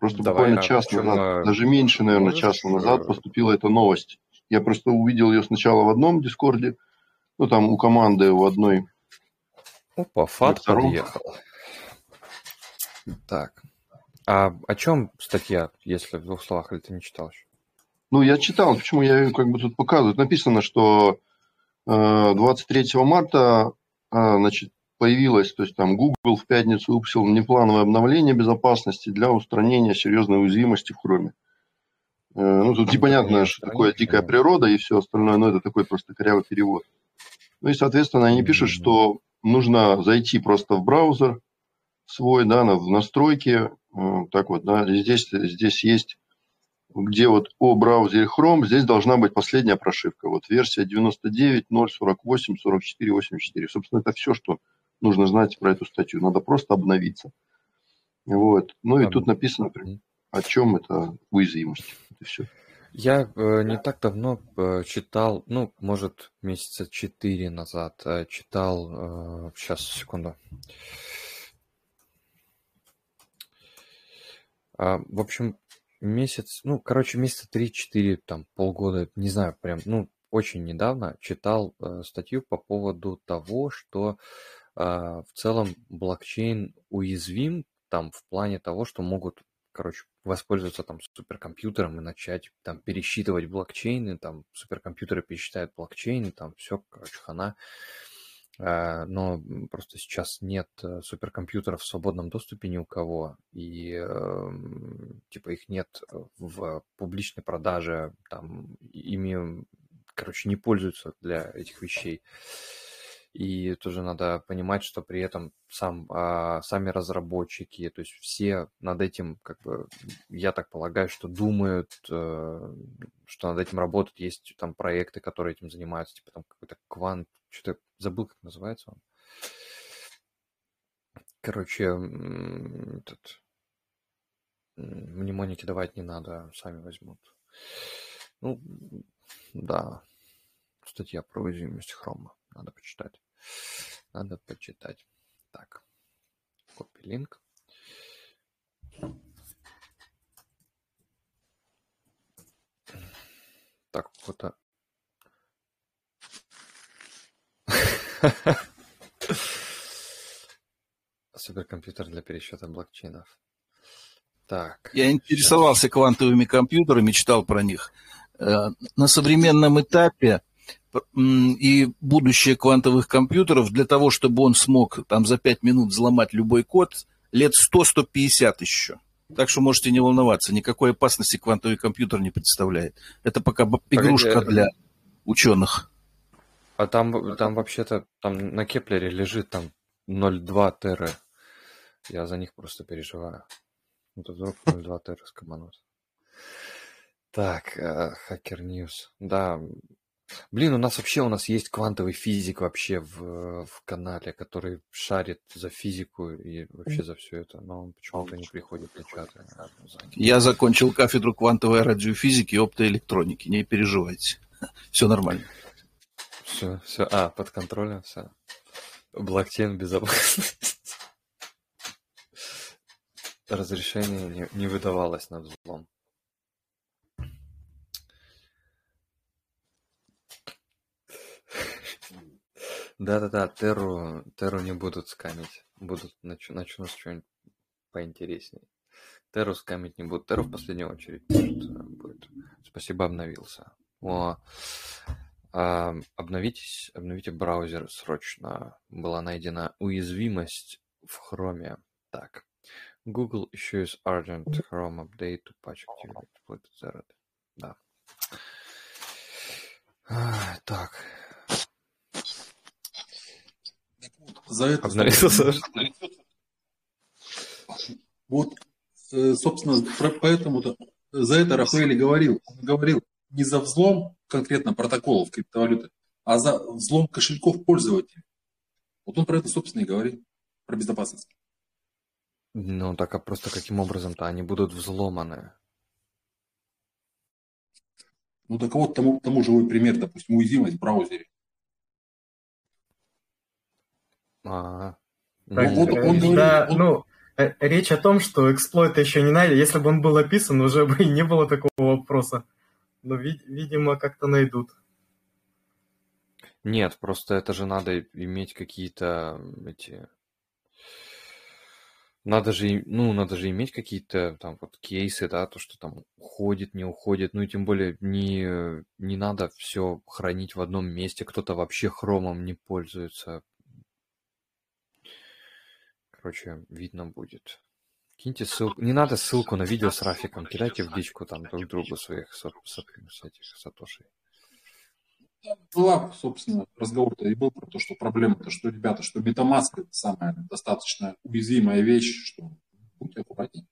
Просто Давай, буквально час назад, э, даже меньше, наверное, часа назад поступила эта новость. Я просто увидел ее сначала в одном Дискорде, ну, там у команды у одной. Опа, фат подъехал. Так. А о чем статья, если в двух словах, или ты не читал еще? Ну, я читал, почему я ее как бы тут показываю. Написано, что 23 э, марта, э, значит, появилось, то есть там Google в пятницу выпустил внеплановое обновление безопасности для устранения серьезной уязвимости в Chrome. Ну, тут непонятно, что такое дикая природа и все остальное, но это такой просто корявый перевод. Ну и, соответственно, они пишут, что нужно зайти просто в браузер свой, да, в настройки, так вот, да, здесь, здесь есть, где вот о браузере Chrome, здесь должна быть последняя прошивка, вот версия 99.048.44.84. Собственно, это все, что нужно знать про эту статью. Надо просто обновиться. Вот. Ну и тут написано, о чем это уязвимость. Это все. Я э, не так давно э, читал, ну, может, месяца четыре назад э, читал, э, сейчас, секунду. А, в общем, месяц, ну, короче, месяца три-четыре, там, полгода, не знаю, прям, ну, очень недавно читал э, статью по поводу того, что э, в целом блокчейн уязвим там в плане того, что могут короче, воспользоваться там суперкомпьютером и начать там пересчитывать блокчейны, там суперкомпьютеры пересчитают блокчейны, там все, короче, хана. А, но просто сейчас нет э, суперкомпьютеров в свободном доступе ни у кого, и эм, типа их нет в публичной продаже, там ими, короче, не пользуются для этих вещей. И тоже надо понимать, что при этом сам, а, сами разработчики, то есть все над этим, как бы, я так полагаю, что думают, э, что над этим работают. Есть там проекты, которые этим занимаются, типа там какой-то квант, что-то забыл, как называется он. Короче, этот, мнемоники давать не надо, сами возьмут. Ну, да, статья про уязвимость хрома. Надо почитать. Надо почитать. Так. Копи линк. Так, фото. Суперкомпьютер для пересчета блокчейнов. Так. Я интересовался квантовыми компьютерами, читал про них. Э, на современном этапе и будущее квантовых компьютеров для того, чтобы он смог там за 5 минут взломать любой код, лет 100-150 еще. Так что можете не волноваться, никакой опасности квантовый компьютер не представляет. Это пока игрушка Погоди, для ученых. А там, там вообще-то там на Кеплере лежит там 0,2 теры. Я за них просто переживаю. Вот вдруг 0,2 теры скоманут. Так, Хакер uh, Ньюс. Да, Блин, у нас вообще у нас есть квантовый физик вообще в, в канале, который шарит за физику и вообще за все это, но он почему-то не приходит на чаты. Я закончил кафедру квантовой радиофизики и оптоэлектроники, не переживайте. Все нормально. Все, все, а, под контролем, все. Блокчейн безопасность. Разрешение не, не выдавалось на взлом. Да-да-да, Терру, Терру не будут скамить. Будут, нач, начнут с чего-нибудь поинтереснее. Терру скамить не будут. Терру в последнюю очередь э, будет. Спасибо, обновился. О, а, обновитесь, обновите браузер срочно. Была найдена уязвимость в Chrome. Так. Google issues urgent Chrome update to patch activity. Да. Так. За это... Вот, э, собственно, поэтому-то за это Рафаэль говорил. Он говорил не за взлом конкретно протоколов криптовалюты, а за взлом кошельков пользователей. Вот он про это, собственно, и говорит, про безопасность. Ну, так а просто каким образом-то они будут взломаны? Ну, так вот, тому, тому живой пример, допустим, уязвимость в браузере. А, так, ну, он говорит, да, он... ну, э, речь о том, что эксплойт еще не найден. Если бы он был описан, уже бы не было такого вопроса. Но, видимо, как-то найдут. Нет, просто это же надо иметь какие-то эти... Надо же, ну, надо же иметь какие-то там вот кейсы, да, то, что там уходит, не уходит, ну и тем более не, не надо все хранить в одном месте, кто-то вообще хромом не пользуется, Короче, видно будет. Киньте ссылку. Не надо ссылку на видео с Рафиком. Кидайте в дичку там друг другу своих с, с, с этих сатошей. Была, собственно, разговор-то и был про то, что проблема-то, что, ребята, что MetaMask это самая достаточно уязвимая вещь, что будьте аккуратнее.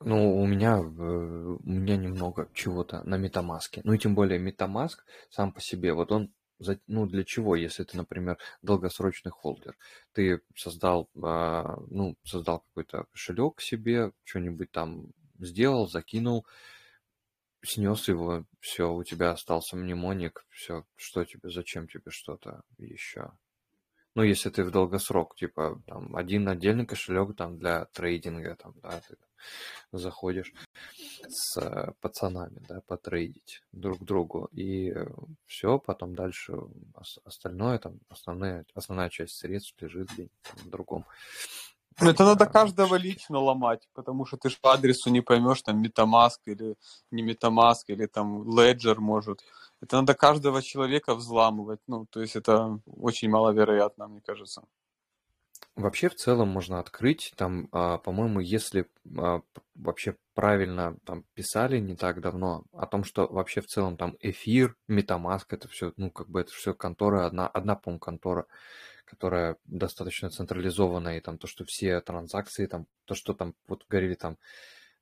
Ну, у меня, у меня немного чего-то на метамаске. Ну и тем более метамаск сам по себе, вот он ну, для чего, если ты, например, долгосрочный холдер, ты создал, а, ну, создал какой-то кошелек себе, что-нибудь там сделал, закинул, снес его, все, у тебя остался мнемоник, все, что тебе, зачем тебе что-то еще? Ну, если ты в долгосрок, типа, там, один отдельный кошелек там для трейдинга, там, да, ты заходишь с пацанами, да, потрейдить друг другу. И все, потом дальше остальное, там, основная, основная часть средств лежит где-нибудь в другом. Ну, это надо каждого лично ломать, потому что ты же по адресу не поймешь, там, Metamask или не Metamask, или там Ledger может. Это надо каждого человека взламывать. Ну, то есть это очень маловероятно, мне кажется. Вообще, в целом можно открыть, там, а, по-моему, если а, вообще правильно там писали не так давно о том, что вообще в целом там эфир, метамаск, это все, ну, как бы это все контора, одна, одна, по контора, которая достаточно централизованная, и там то, что все транзакции, там, то, что там, вот говорили там,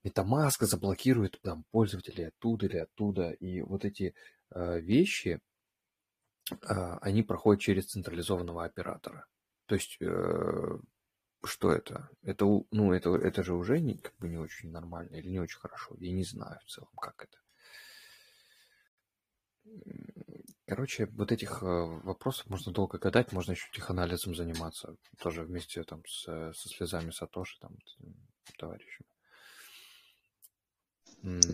Metamask заблокирует там пользователей оттуда или оттуда, и вот эти вещи, э, они проходят через централизованного оператора. То есть, э, что это? Это, ну, это, это же уже не, как бы не очень нормально или не очень хорошо. Я не знаю в целом, как это. Короче, вот этих э, вопросов можно долго гадать, можно еще теханализом заниматься, тоже вместе там с, со слезами Сатоши, там, товарищами.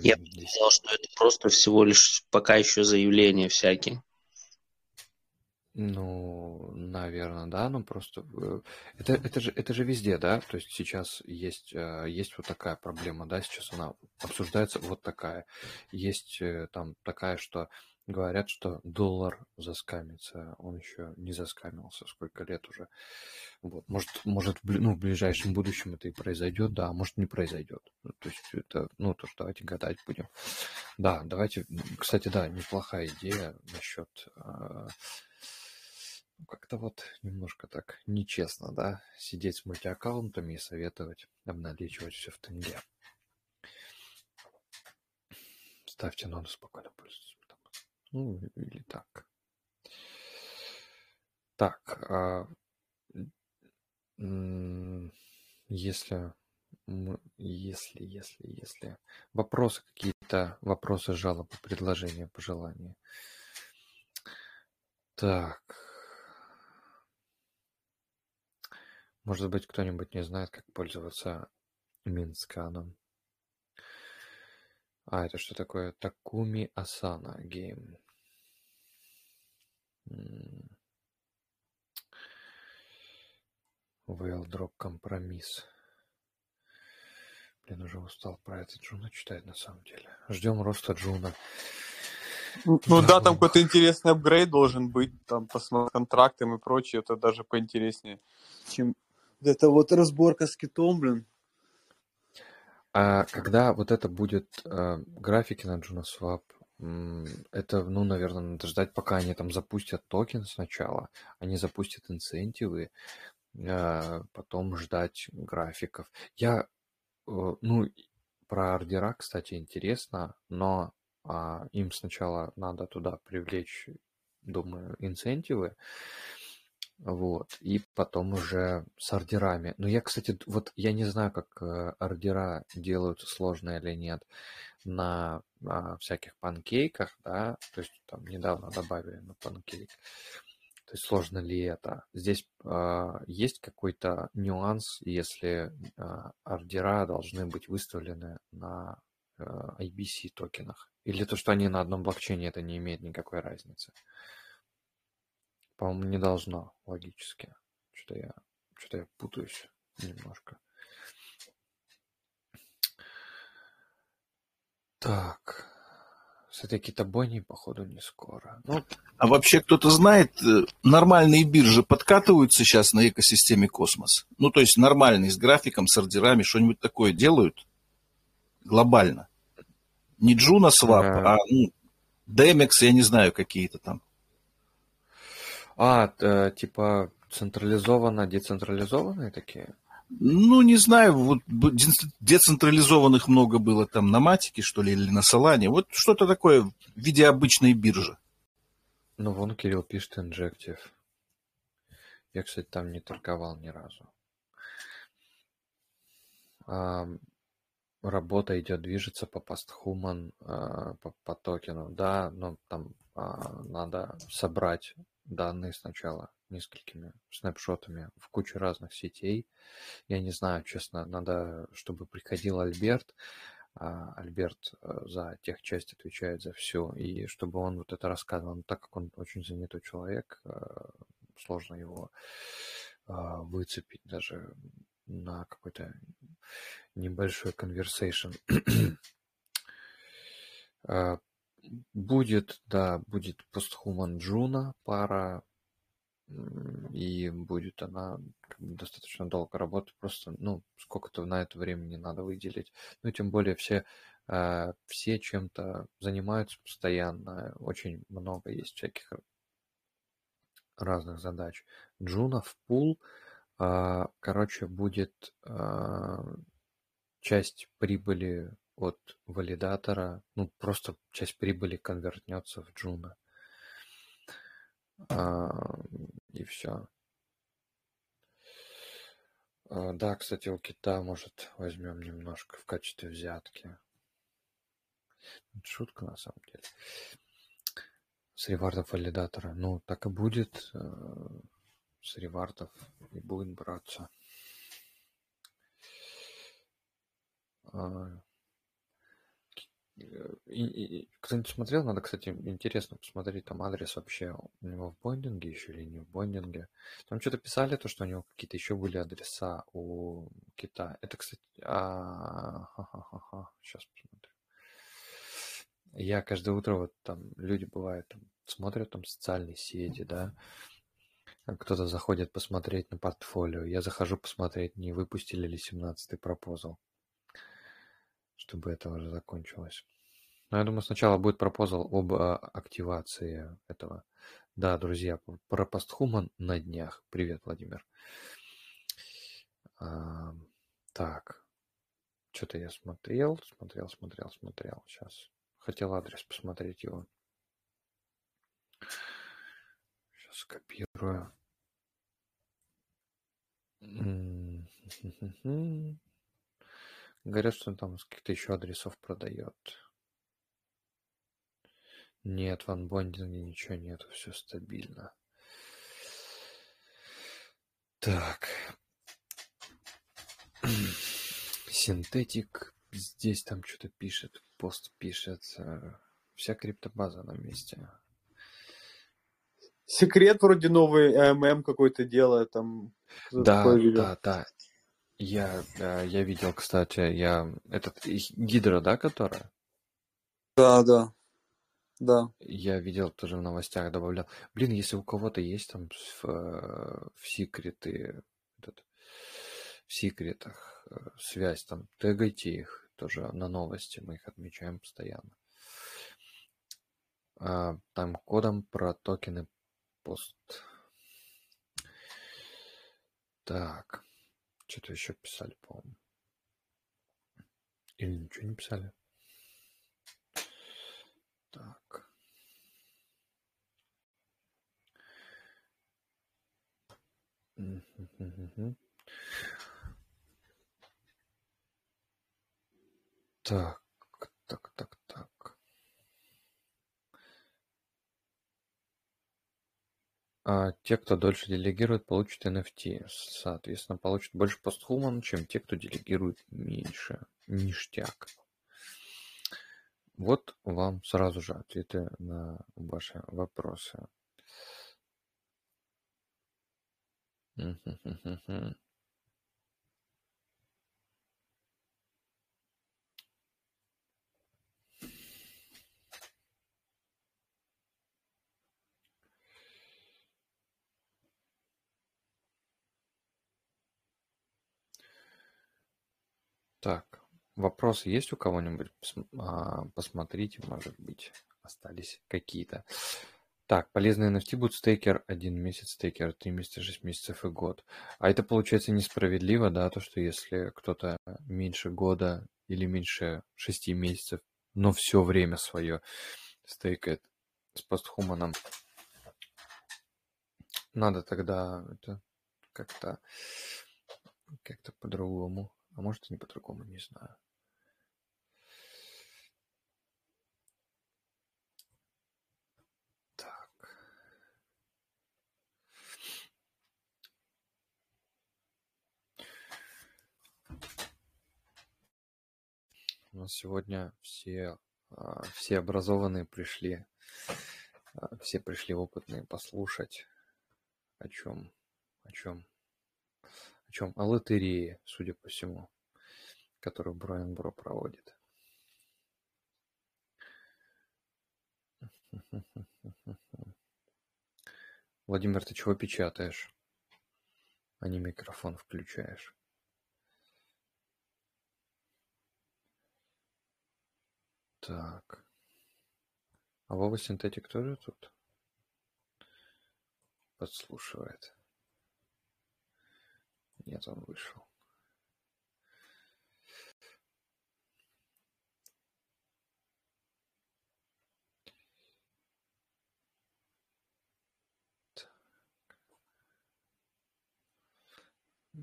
Я бы сказал, что это просто всего лишь пока еще заявления всякие. Ну, наверное, да, ну просто э, это, это, же, это же везде, да, то есть сейчас есть, э, есть вот такая проблема, да, сейчас она обсуждается вот такая. Есть э, там такая, что говорят, что доллар заскамится, он еще не заскамился, сколько лет уже. Вот, может, может ну, в ближайшем будущем это и произойдет, да, а может не произойдет. Ну, то есть это, ну, то, что давайте гадать будем. Да, давайте, кстати, да, неплохая идея насчет ну, как-то вот немножко так нечестно, да, сидеть с мультиаккаунтами и советовать обналичивать все в тенге. Ставьте ноду спокойно пользуйтесь. Ну, или так. Так, а, если, если, если, если вопросы какие-то, вопросы, жалобы, предложения, пожелания. Так, Может быть, кто-нибудь не знает, как пользоваться Минсканом. А, это что такое? Такуми Асана гейм. Вейлдроп компромисс. Блин, уже устал про это Джуна читать на самом деле. Ждем роста Джуна. Ну да, да там какой-то интересный апгрейд должен быть, там по контрактам и прочее, это даже поинтереснее, чем это вот разборка с китом, блин. А когда вот это будет э, графики на JunoSwap, это, ну, наверное, надо ждать, пока они там запустят токен сначала, они запустят инцентивы, э, потом ждать графиков. Я, э, ну, про ордера, кстати, интересно, но э, им сначала надо туда привлечь, думаю, инцентивы, вот, и потом уже с ордерами. Но я, кстати, вот я не знаю, как э, ордера делают сложно или нет на а, всяких панкейках, да, то есть там недавно добавили на панкейк. То есть сложно ли это? Здесь а, есть какой-то нюанс, если а, ордера должны быть выставлены на а, IBC токенах? Или то, что они на одном блокчейне, это не имеет никакой разницы? По-моему, не должно логически. Что-то я, что-то я путаюсь немножко. Так. С этой китобойней, походу, не скоро. Ну, А вообще кто-то знает, э, нормальные биржи подкатываются сейчас на экосистеме Космос? Ну, то есть нормальные, с графиком, с ордерами, что-нибудь такое делают глобально? Не JunoSwap, а ну, Demix, я не знаю, какие-то там. А, э, типа централизованно, децентрализованные такие? Ну, не знаю, вот децентрализованных много было там на Матике, что ли, или на Солане. Вот что-то такое в виде обычной биржи. Ну, вон Кирилл пишет Injective. Я, кстати, там не торговал ни разу. А, работа идет, движется по постхуман, а, по, по токену. Да, но там а, надо собрать данные сначала несколькими снапшотами в кучу разных сетей. Я не знаю, честно, надо, чтобы приходил Альберт, а Альберт э, за тех часть отвечает за все, и чтобы он вот это рассказывал, но так как он очень занятой человек, э, сложно его а, выцепить даже на какой-то небольшой conversation. А, будет, да, будет постхуман Джуна пара, и будет она достаточно долго работать, просто, ну, сколько-то на это времени надо выделить. Ну, тем более все, э, все чем-то занимаются постоянно, очень много есть всяких разных задач. Juno в пул, э, короче, будет э, часть прибыли от валидатора, ну, просто часть прибыли конвертнется в Juno. И все. Да, кстати, у кита, может, возьмем немножко в качестве взятки. Шутка, на самом деле. С ревардов валидатора. Ну, так и будет. Э, с ревардов и будет браться. И, и, кто-нибудь смотрел? Надо, кстати, интересно посмотреть там адрес вообще у него в Бондинге еще или не в Бондинге. Там что-то писали, то, что у него какие-то еще были адреса у Китая. Это, кстати... А... Ха-ха-ха. Сейчас посмотрю. Я каждое утро вот там люди бывают там смотрят там социальные сети, да, кто-то заходит посмотреть на портфолио. Я захожу посмотреть, не выпустили ли 17-й пропозал чтобы это уже закончилось. Но я думаю, сначала будет пропозал об а, активации этого. Да, друзья, про постхуман на днях. Привет, Владимир. А, так, что-то я смотрел, смотрел, смотрел, смотрел. Сейчас хотел адрес посмотреть его. Сейчас копирую. Говорят, что он там с каких-то еще адресов продает. Нет, в анбондинге ничего нету, все стабильно. Так. Синтетик здесь там что-то пишет, пост пишет. Вся криптобаза на месте. Секрет вроде новый ММ какой-то делает там. Да, да, да. Я, э, я видел, кстати, я этот Гидра, да, которая? Да, да. Да. Я видел тоже в новостях добавлял. Блин, если у кого-то есть там в, э, в секреты, этот, в секретах э, связь, там, тегайте их тоже на новости, мы их отмечаем постоянно. А, там кодом про токены пост. Так. Что-то еще писали, по-моему. Или ничего не писали. Так. Так, так, так. А те, кто дольше делегирует, получат NFT. Соответственно, получат больше постхуман, чем те, кто делегирует меньше. Ништяк. Вот вам сразу же ответы на ваши вопросы. Так, вопросы есть у кого-нибудь? А, посмотрите, может быть, остались какие-то. Так, полезный NFT будет стейкер один месяц, стейкер три месяца, шесть месяцев и год. А это получается несправедливо, да, то, что если кто-то меньше года или меньше шести месяцев, но все время свое стейкает с постхуманом, надо тогда это как-то как-то по-другому. А может и не по-другому, не знаю. Так. У нас сегодня все, а, все образованные пришли, а, все пришли опытные послушать, о чем, о чем о чем? О лотерее, судя по всему, которую Брайан Бро проводит. Владимир, ты чего печатаешь? А не микрофон включаешь. Так. А Вова Синтетик тоже тут? Подслушивает. Нет, он вышел.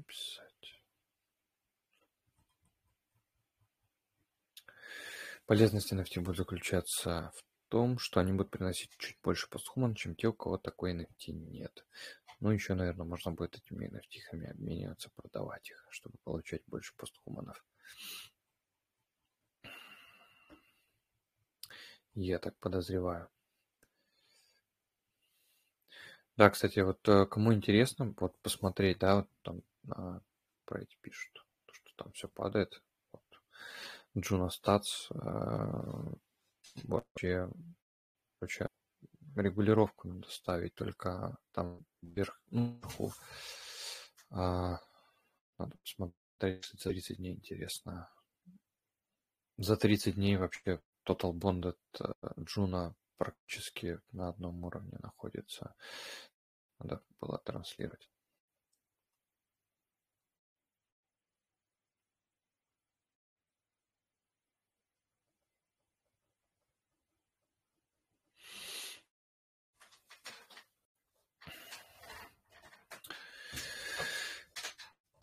Писать. Полезность NFT будет заключаться в том, что они будут приносить чуть больше постхуман, чем те, у кого такой NFT нет. Ну, еще, наверное, можно будет этими nft обмениваться, продавать их, чтобы получать больше постхуманов. Я так подозреваю. Да, кстати, вот э, кому интересно, вот посмотреть, да, вот там а, про эти пишут, что там все падает. Вот. Juno Stats э, вообще, вообще регулировку надо ставить только там вверх, ну, вверху. А, надо посмотреть за 30 дней, интересно. За 30 дней вообще Total Bond от э, Juno практически на одном уровне находится. Надо было транслировать.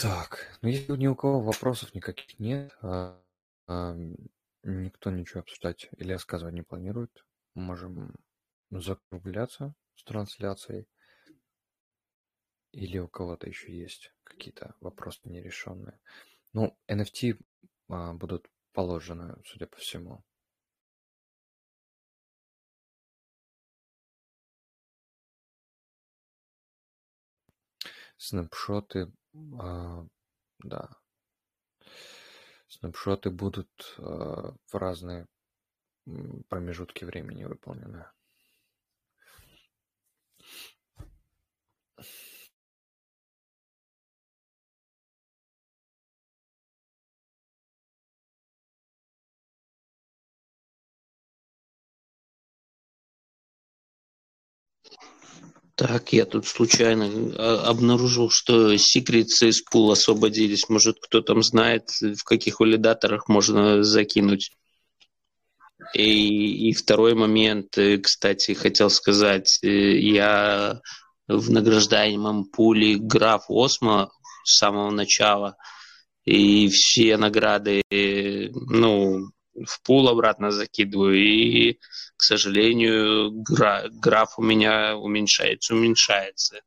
Так, ну если ни у кого вопросов никаких нет, а, а, никто ничего обсуждать или рассказывать не планирует, можем закругляться с трансляцией. Или у кого-то еще есть какие-то вопросы нерешенные. Ну, NFT а, будут положены, судя по всему. Снапшоты а, да. Снапшоты будут э, в разные промежутки времени выполнены. Так, я тут случайно а, обнаружил, что секреты из пул освободились. Может, кто там знает, в каких валидаторах можно закинуть. И, и второй момент, э, кстати, хотел сказать, э, я в награждаемом пуле граф Осмо с самого начала, и все награды, э, ну, в пул обратно закидываю, и к сожалению, гра- граф у меня уменьшается, уменьшается.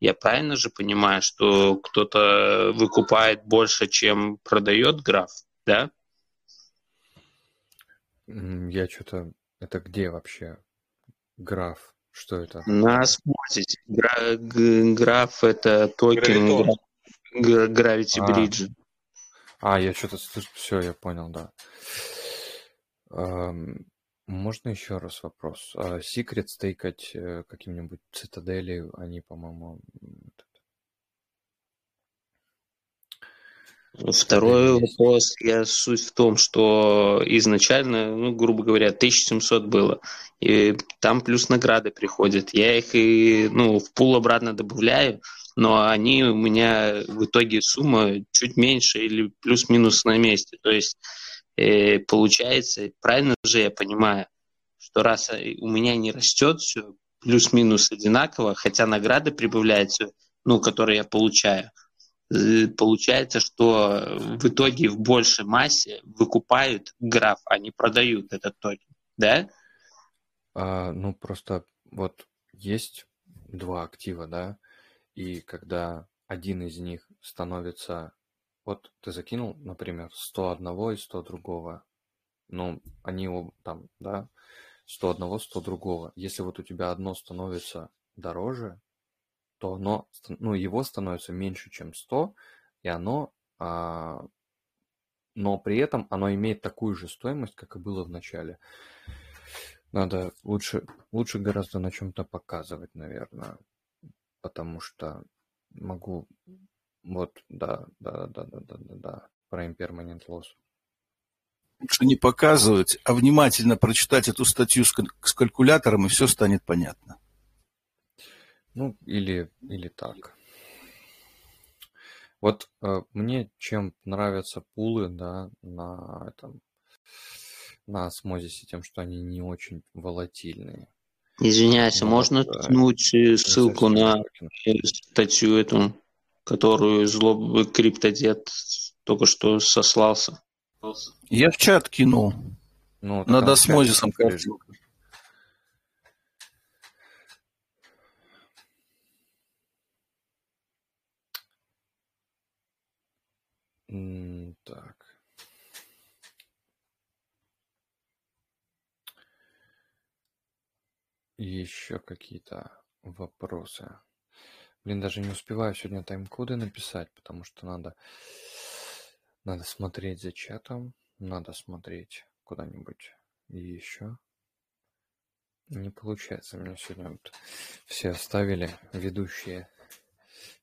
Я правильно же понимаю, что кто-то выкупает больше, чем продает граф, да? Я что-то... Это где вообще граф? Что это? На смотрите. Гра- граф это токен Gravity Bridge. А, я что-то... Все, я понял, да. Можно еще раз вопрос? А секрет стейкать э, каким-нибудь цитадели, они, по-моему, Второй вопрос, я суть в том, что изначально, ну, грубо говоря, 1700 было, и там плюс награды приходят. Я их и, ну, в пул обратно добавляю, но они у меня в итоге сумма чуть меньше или плюс-минус на месте. То есть э, получается, правильно же я понимаю, что раз э, у меня не растет все плюс-минус одинаково, хотя награды прибавляются, ну, которые я получаю – Э, получается, что в итоге в большей массе выкупают граф, а не продают этот токен, да? А, ну, просто вот есть два актива, да, и когда один из них становится... Вот ты закинул, например, 100 одного и 100 другого. Ну, они оба там, да, 100 одного, 100 другого. Если вот у тебя одно становится дороже, то оно, ну, его становится меньше, чем 100, и оно, а, но при этом оно имеет такую же стоимость, как и было в начале. Надо лучше, лучше гораздо на чем-то показывать, наверное, потому что могу, вот, да, да, да, да, да, да, да, про impermanent loss. Лучше не показывать, а внимательно прочитать эту статью с, с калькулятором, и все станет понятно. Ну, или, или так. Вот э, мне чем нравятся пулы, да, на этом, на осмозисе, тем, что они не очень волатильные. Извиняюсь, а можно да, ткнуть э, ссылку на э, статью эту, которую злобный криптодед только что сослался? Я в чат кинул. Ну, Над осмозисом картинку. Так. Еще какие-то вопросы. Блин, даже не успеваю сегодня тайм-коды написать, потому что надо, надо смотреть за чатом, надо смотреть куда-нибудь еще. Не получается. Меня сегодня вот все оставили, ведущие.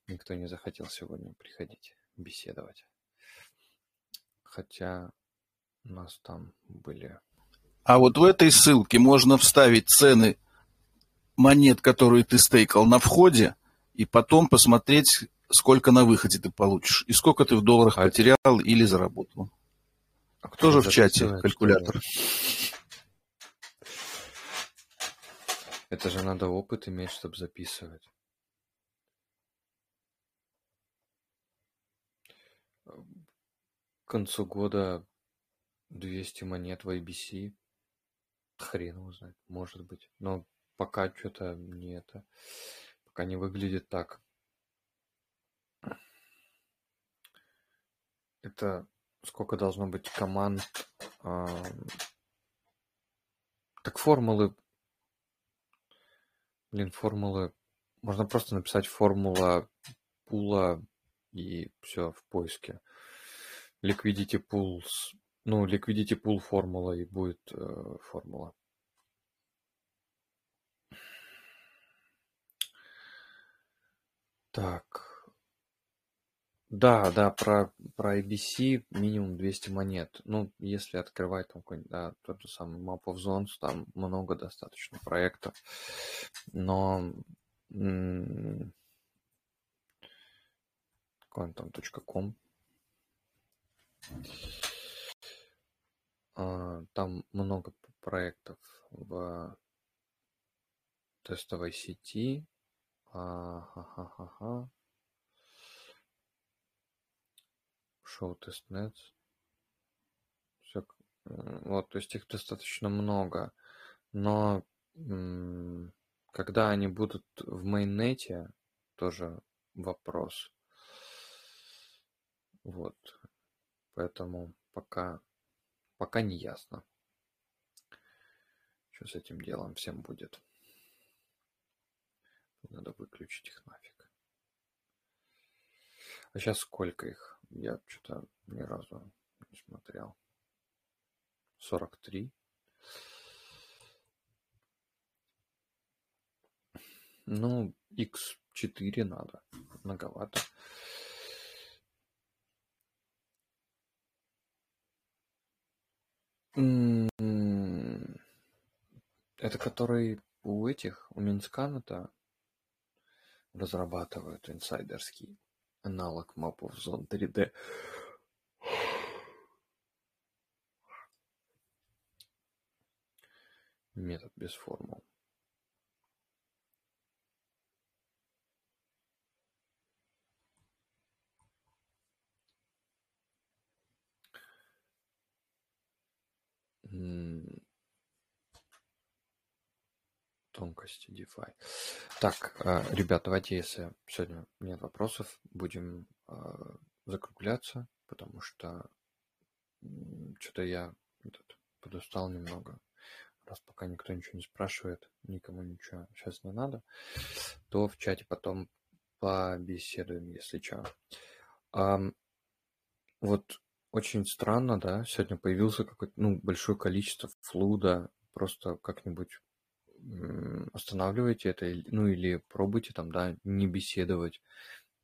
Никто не захотел сегодня приходить, беседовать хотя у нас там были... А вот в этой ссылке можно вставить цены монет, которые ты стейкал на входе, и потом посмотреть, сколько на выходе ты получишь, и сколько ты в долларах а потерял это... или заработал. А кто же в чате калькулятор? Это же надо опыт иметь, чтобы записывать. концу года 200 монет в IBC. Хрен его знает, может быть. Но пока что-то не это. Пока не выглядит так. Это сколько должно быть команд. Так формулы. Блин, формулы. Можно просто написать формула пула и все в поиске liquidity pools, ну, liquidity pool формула и будет э, формула. Так. Да, да, про, про IBC минимум 200 монет. Ну, если открывать там какой-нибудь, да, тот же самый Map of Zones, там много достаточно проектов. Но какой он там, .com, а, там много проектов в тестовой сети. Ха-ха-ха-ха. Шоу тестнет. Все. Вот, то есть их достаточно много. Но когда они будут в мейннете, тоже вопрос. Вот. Поэтому пока, пока не ясно, что с этим делом всем будет. Надо выключить их нафиг. А сейчас сколько их? Я что-то ни разу не смотрел. 43. Ну, x4 надо. Многовато. М-м-м. Это который у этих, у Минскана-то разрабатывают инсайдерский аналог мапов зон 3D. Метод без формул. Тонкости DeFi. Так, а, ребят, давайте, если сегодня нет вопросов, будем а, закругляться, потому что что-то я этот, подустал немного. Раз пока никто ничего не спрашивает, никому ничего сейчас не надо, то в чате потом побеседуем, если что. вот очень странно, да, сегодня появился какое-то, ну, большое количество флуда, просто как-нибудь останавливайте это, ну, или пробуйте там, да, не беседовать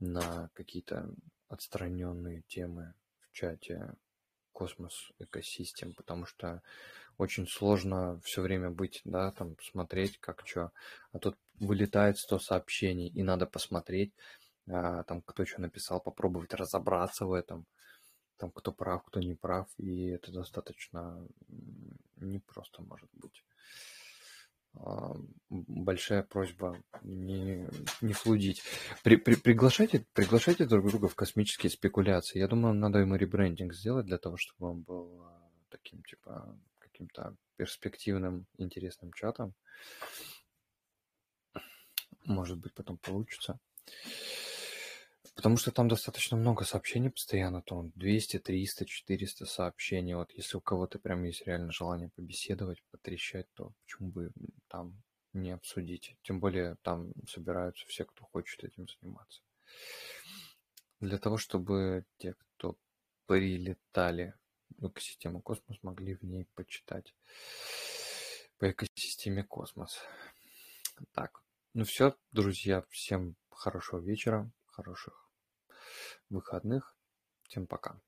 на какие-то отстраненные темы в чате космос экосистем, потому что очень сложно все время быть, да, там смотреть, как что, а тут вылетает 100 сообщений, и надо посмотреть, а, там кто что написал, попробовать разобраться в этом, там кто прав, кто не прав, и это достаточно непросто может быть. А, большая просьба не, не флудить. При, при, приглашайте, приглашайте друг друга в космические спекуляции. Я думаю, надо ему ребрендинг сделать для того, чтобы он был а, таким, типа, каким-то перспективным, интересным чатом. Может быть, потом получится. Потому что там достаточно много сообщений постоянно, то 200, 300, 400 сообщений. Вот если у кого-то прям есть реально желание побеседовать, потрещать, то почему бы там не обсудить? Тем более там собираются все, кто хочет этим заниматься. Для того, чтобы те, кто прилетали в экосистему Космос, могли в ней почитать по экосистеме Космос. Так, ну все, друзья, всем хорошего вечера, хороших выходных. Всем пока.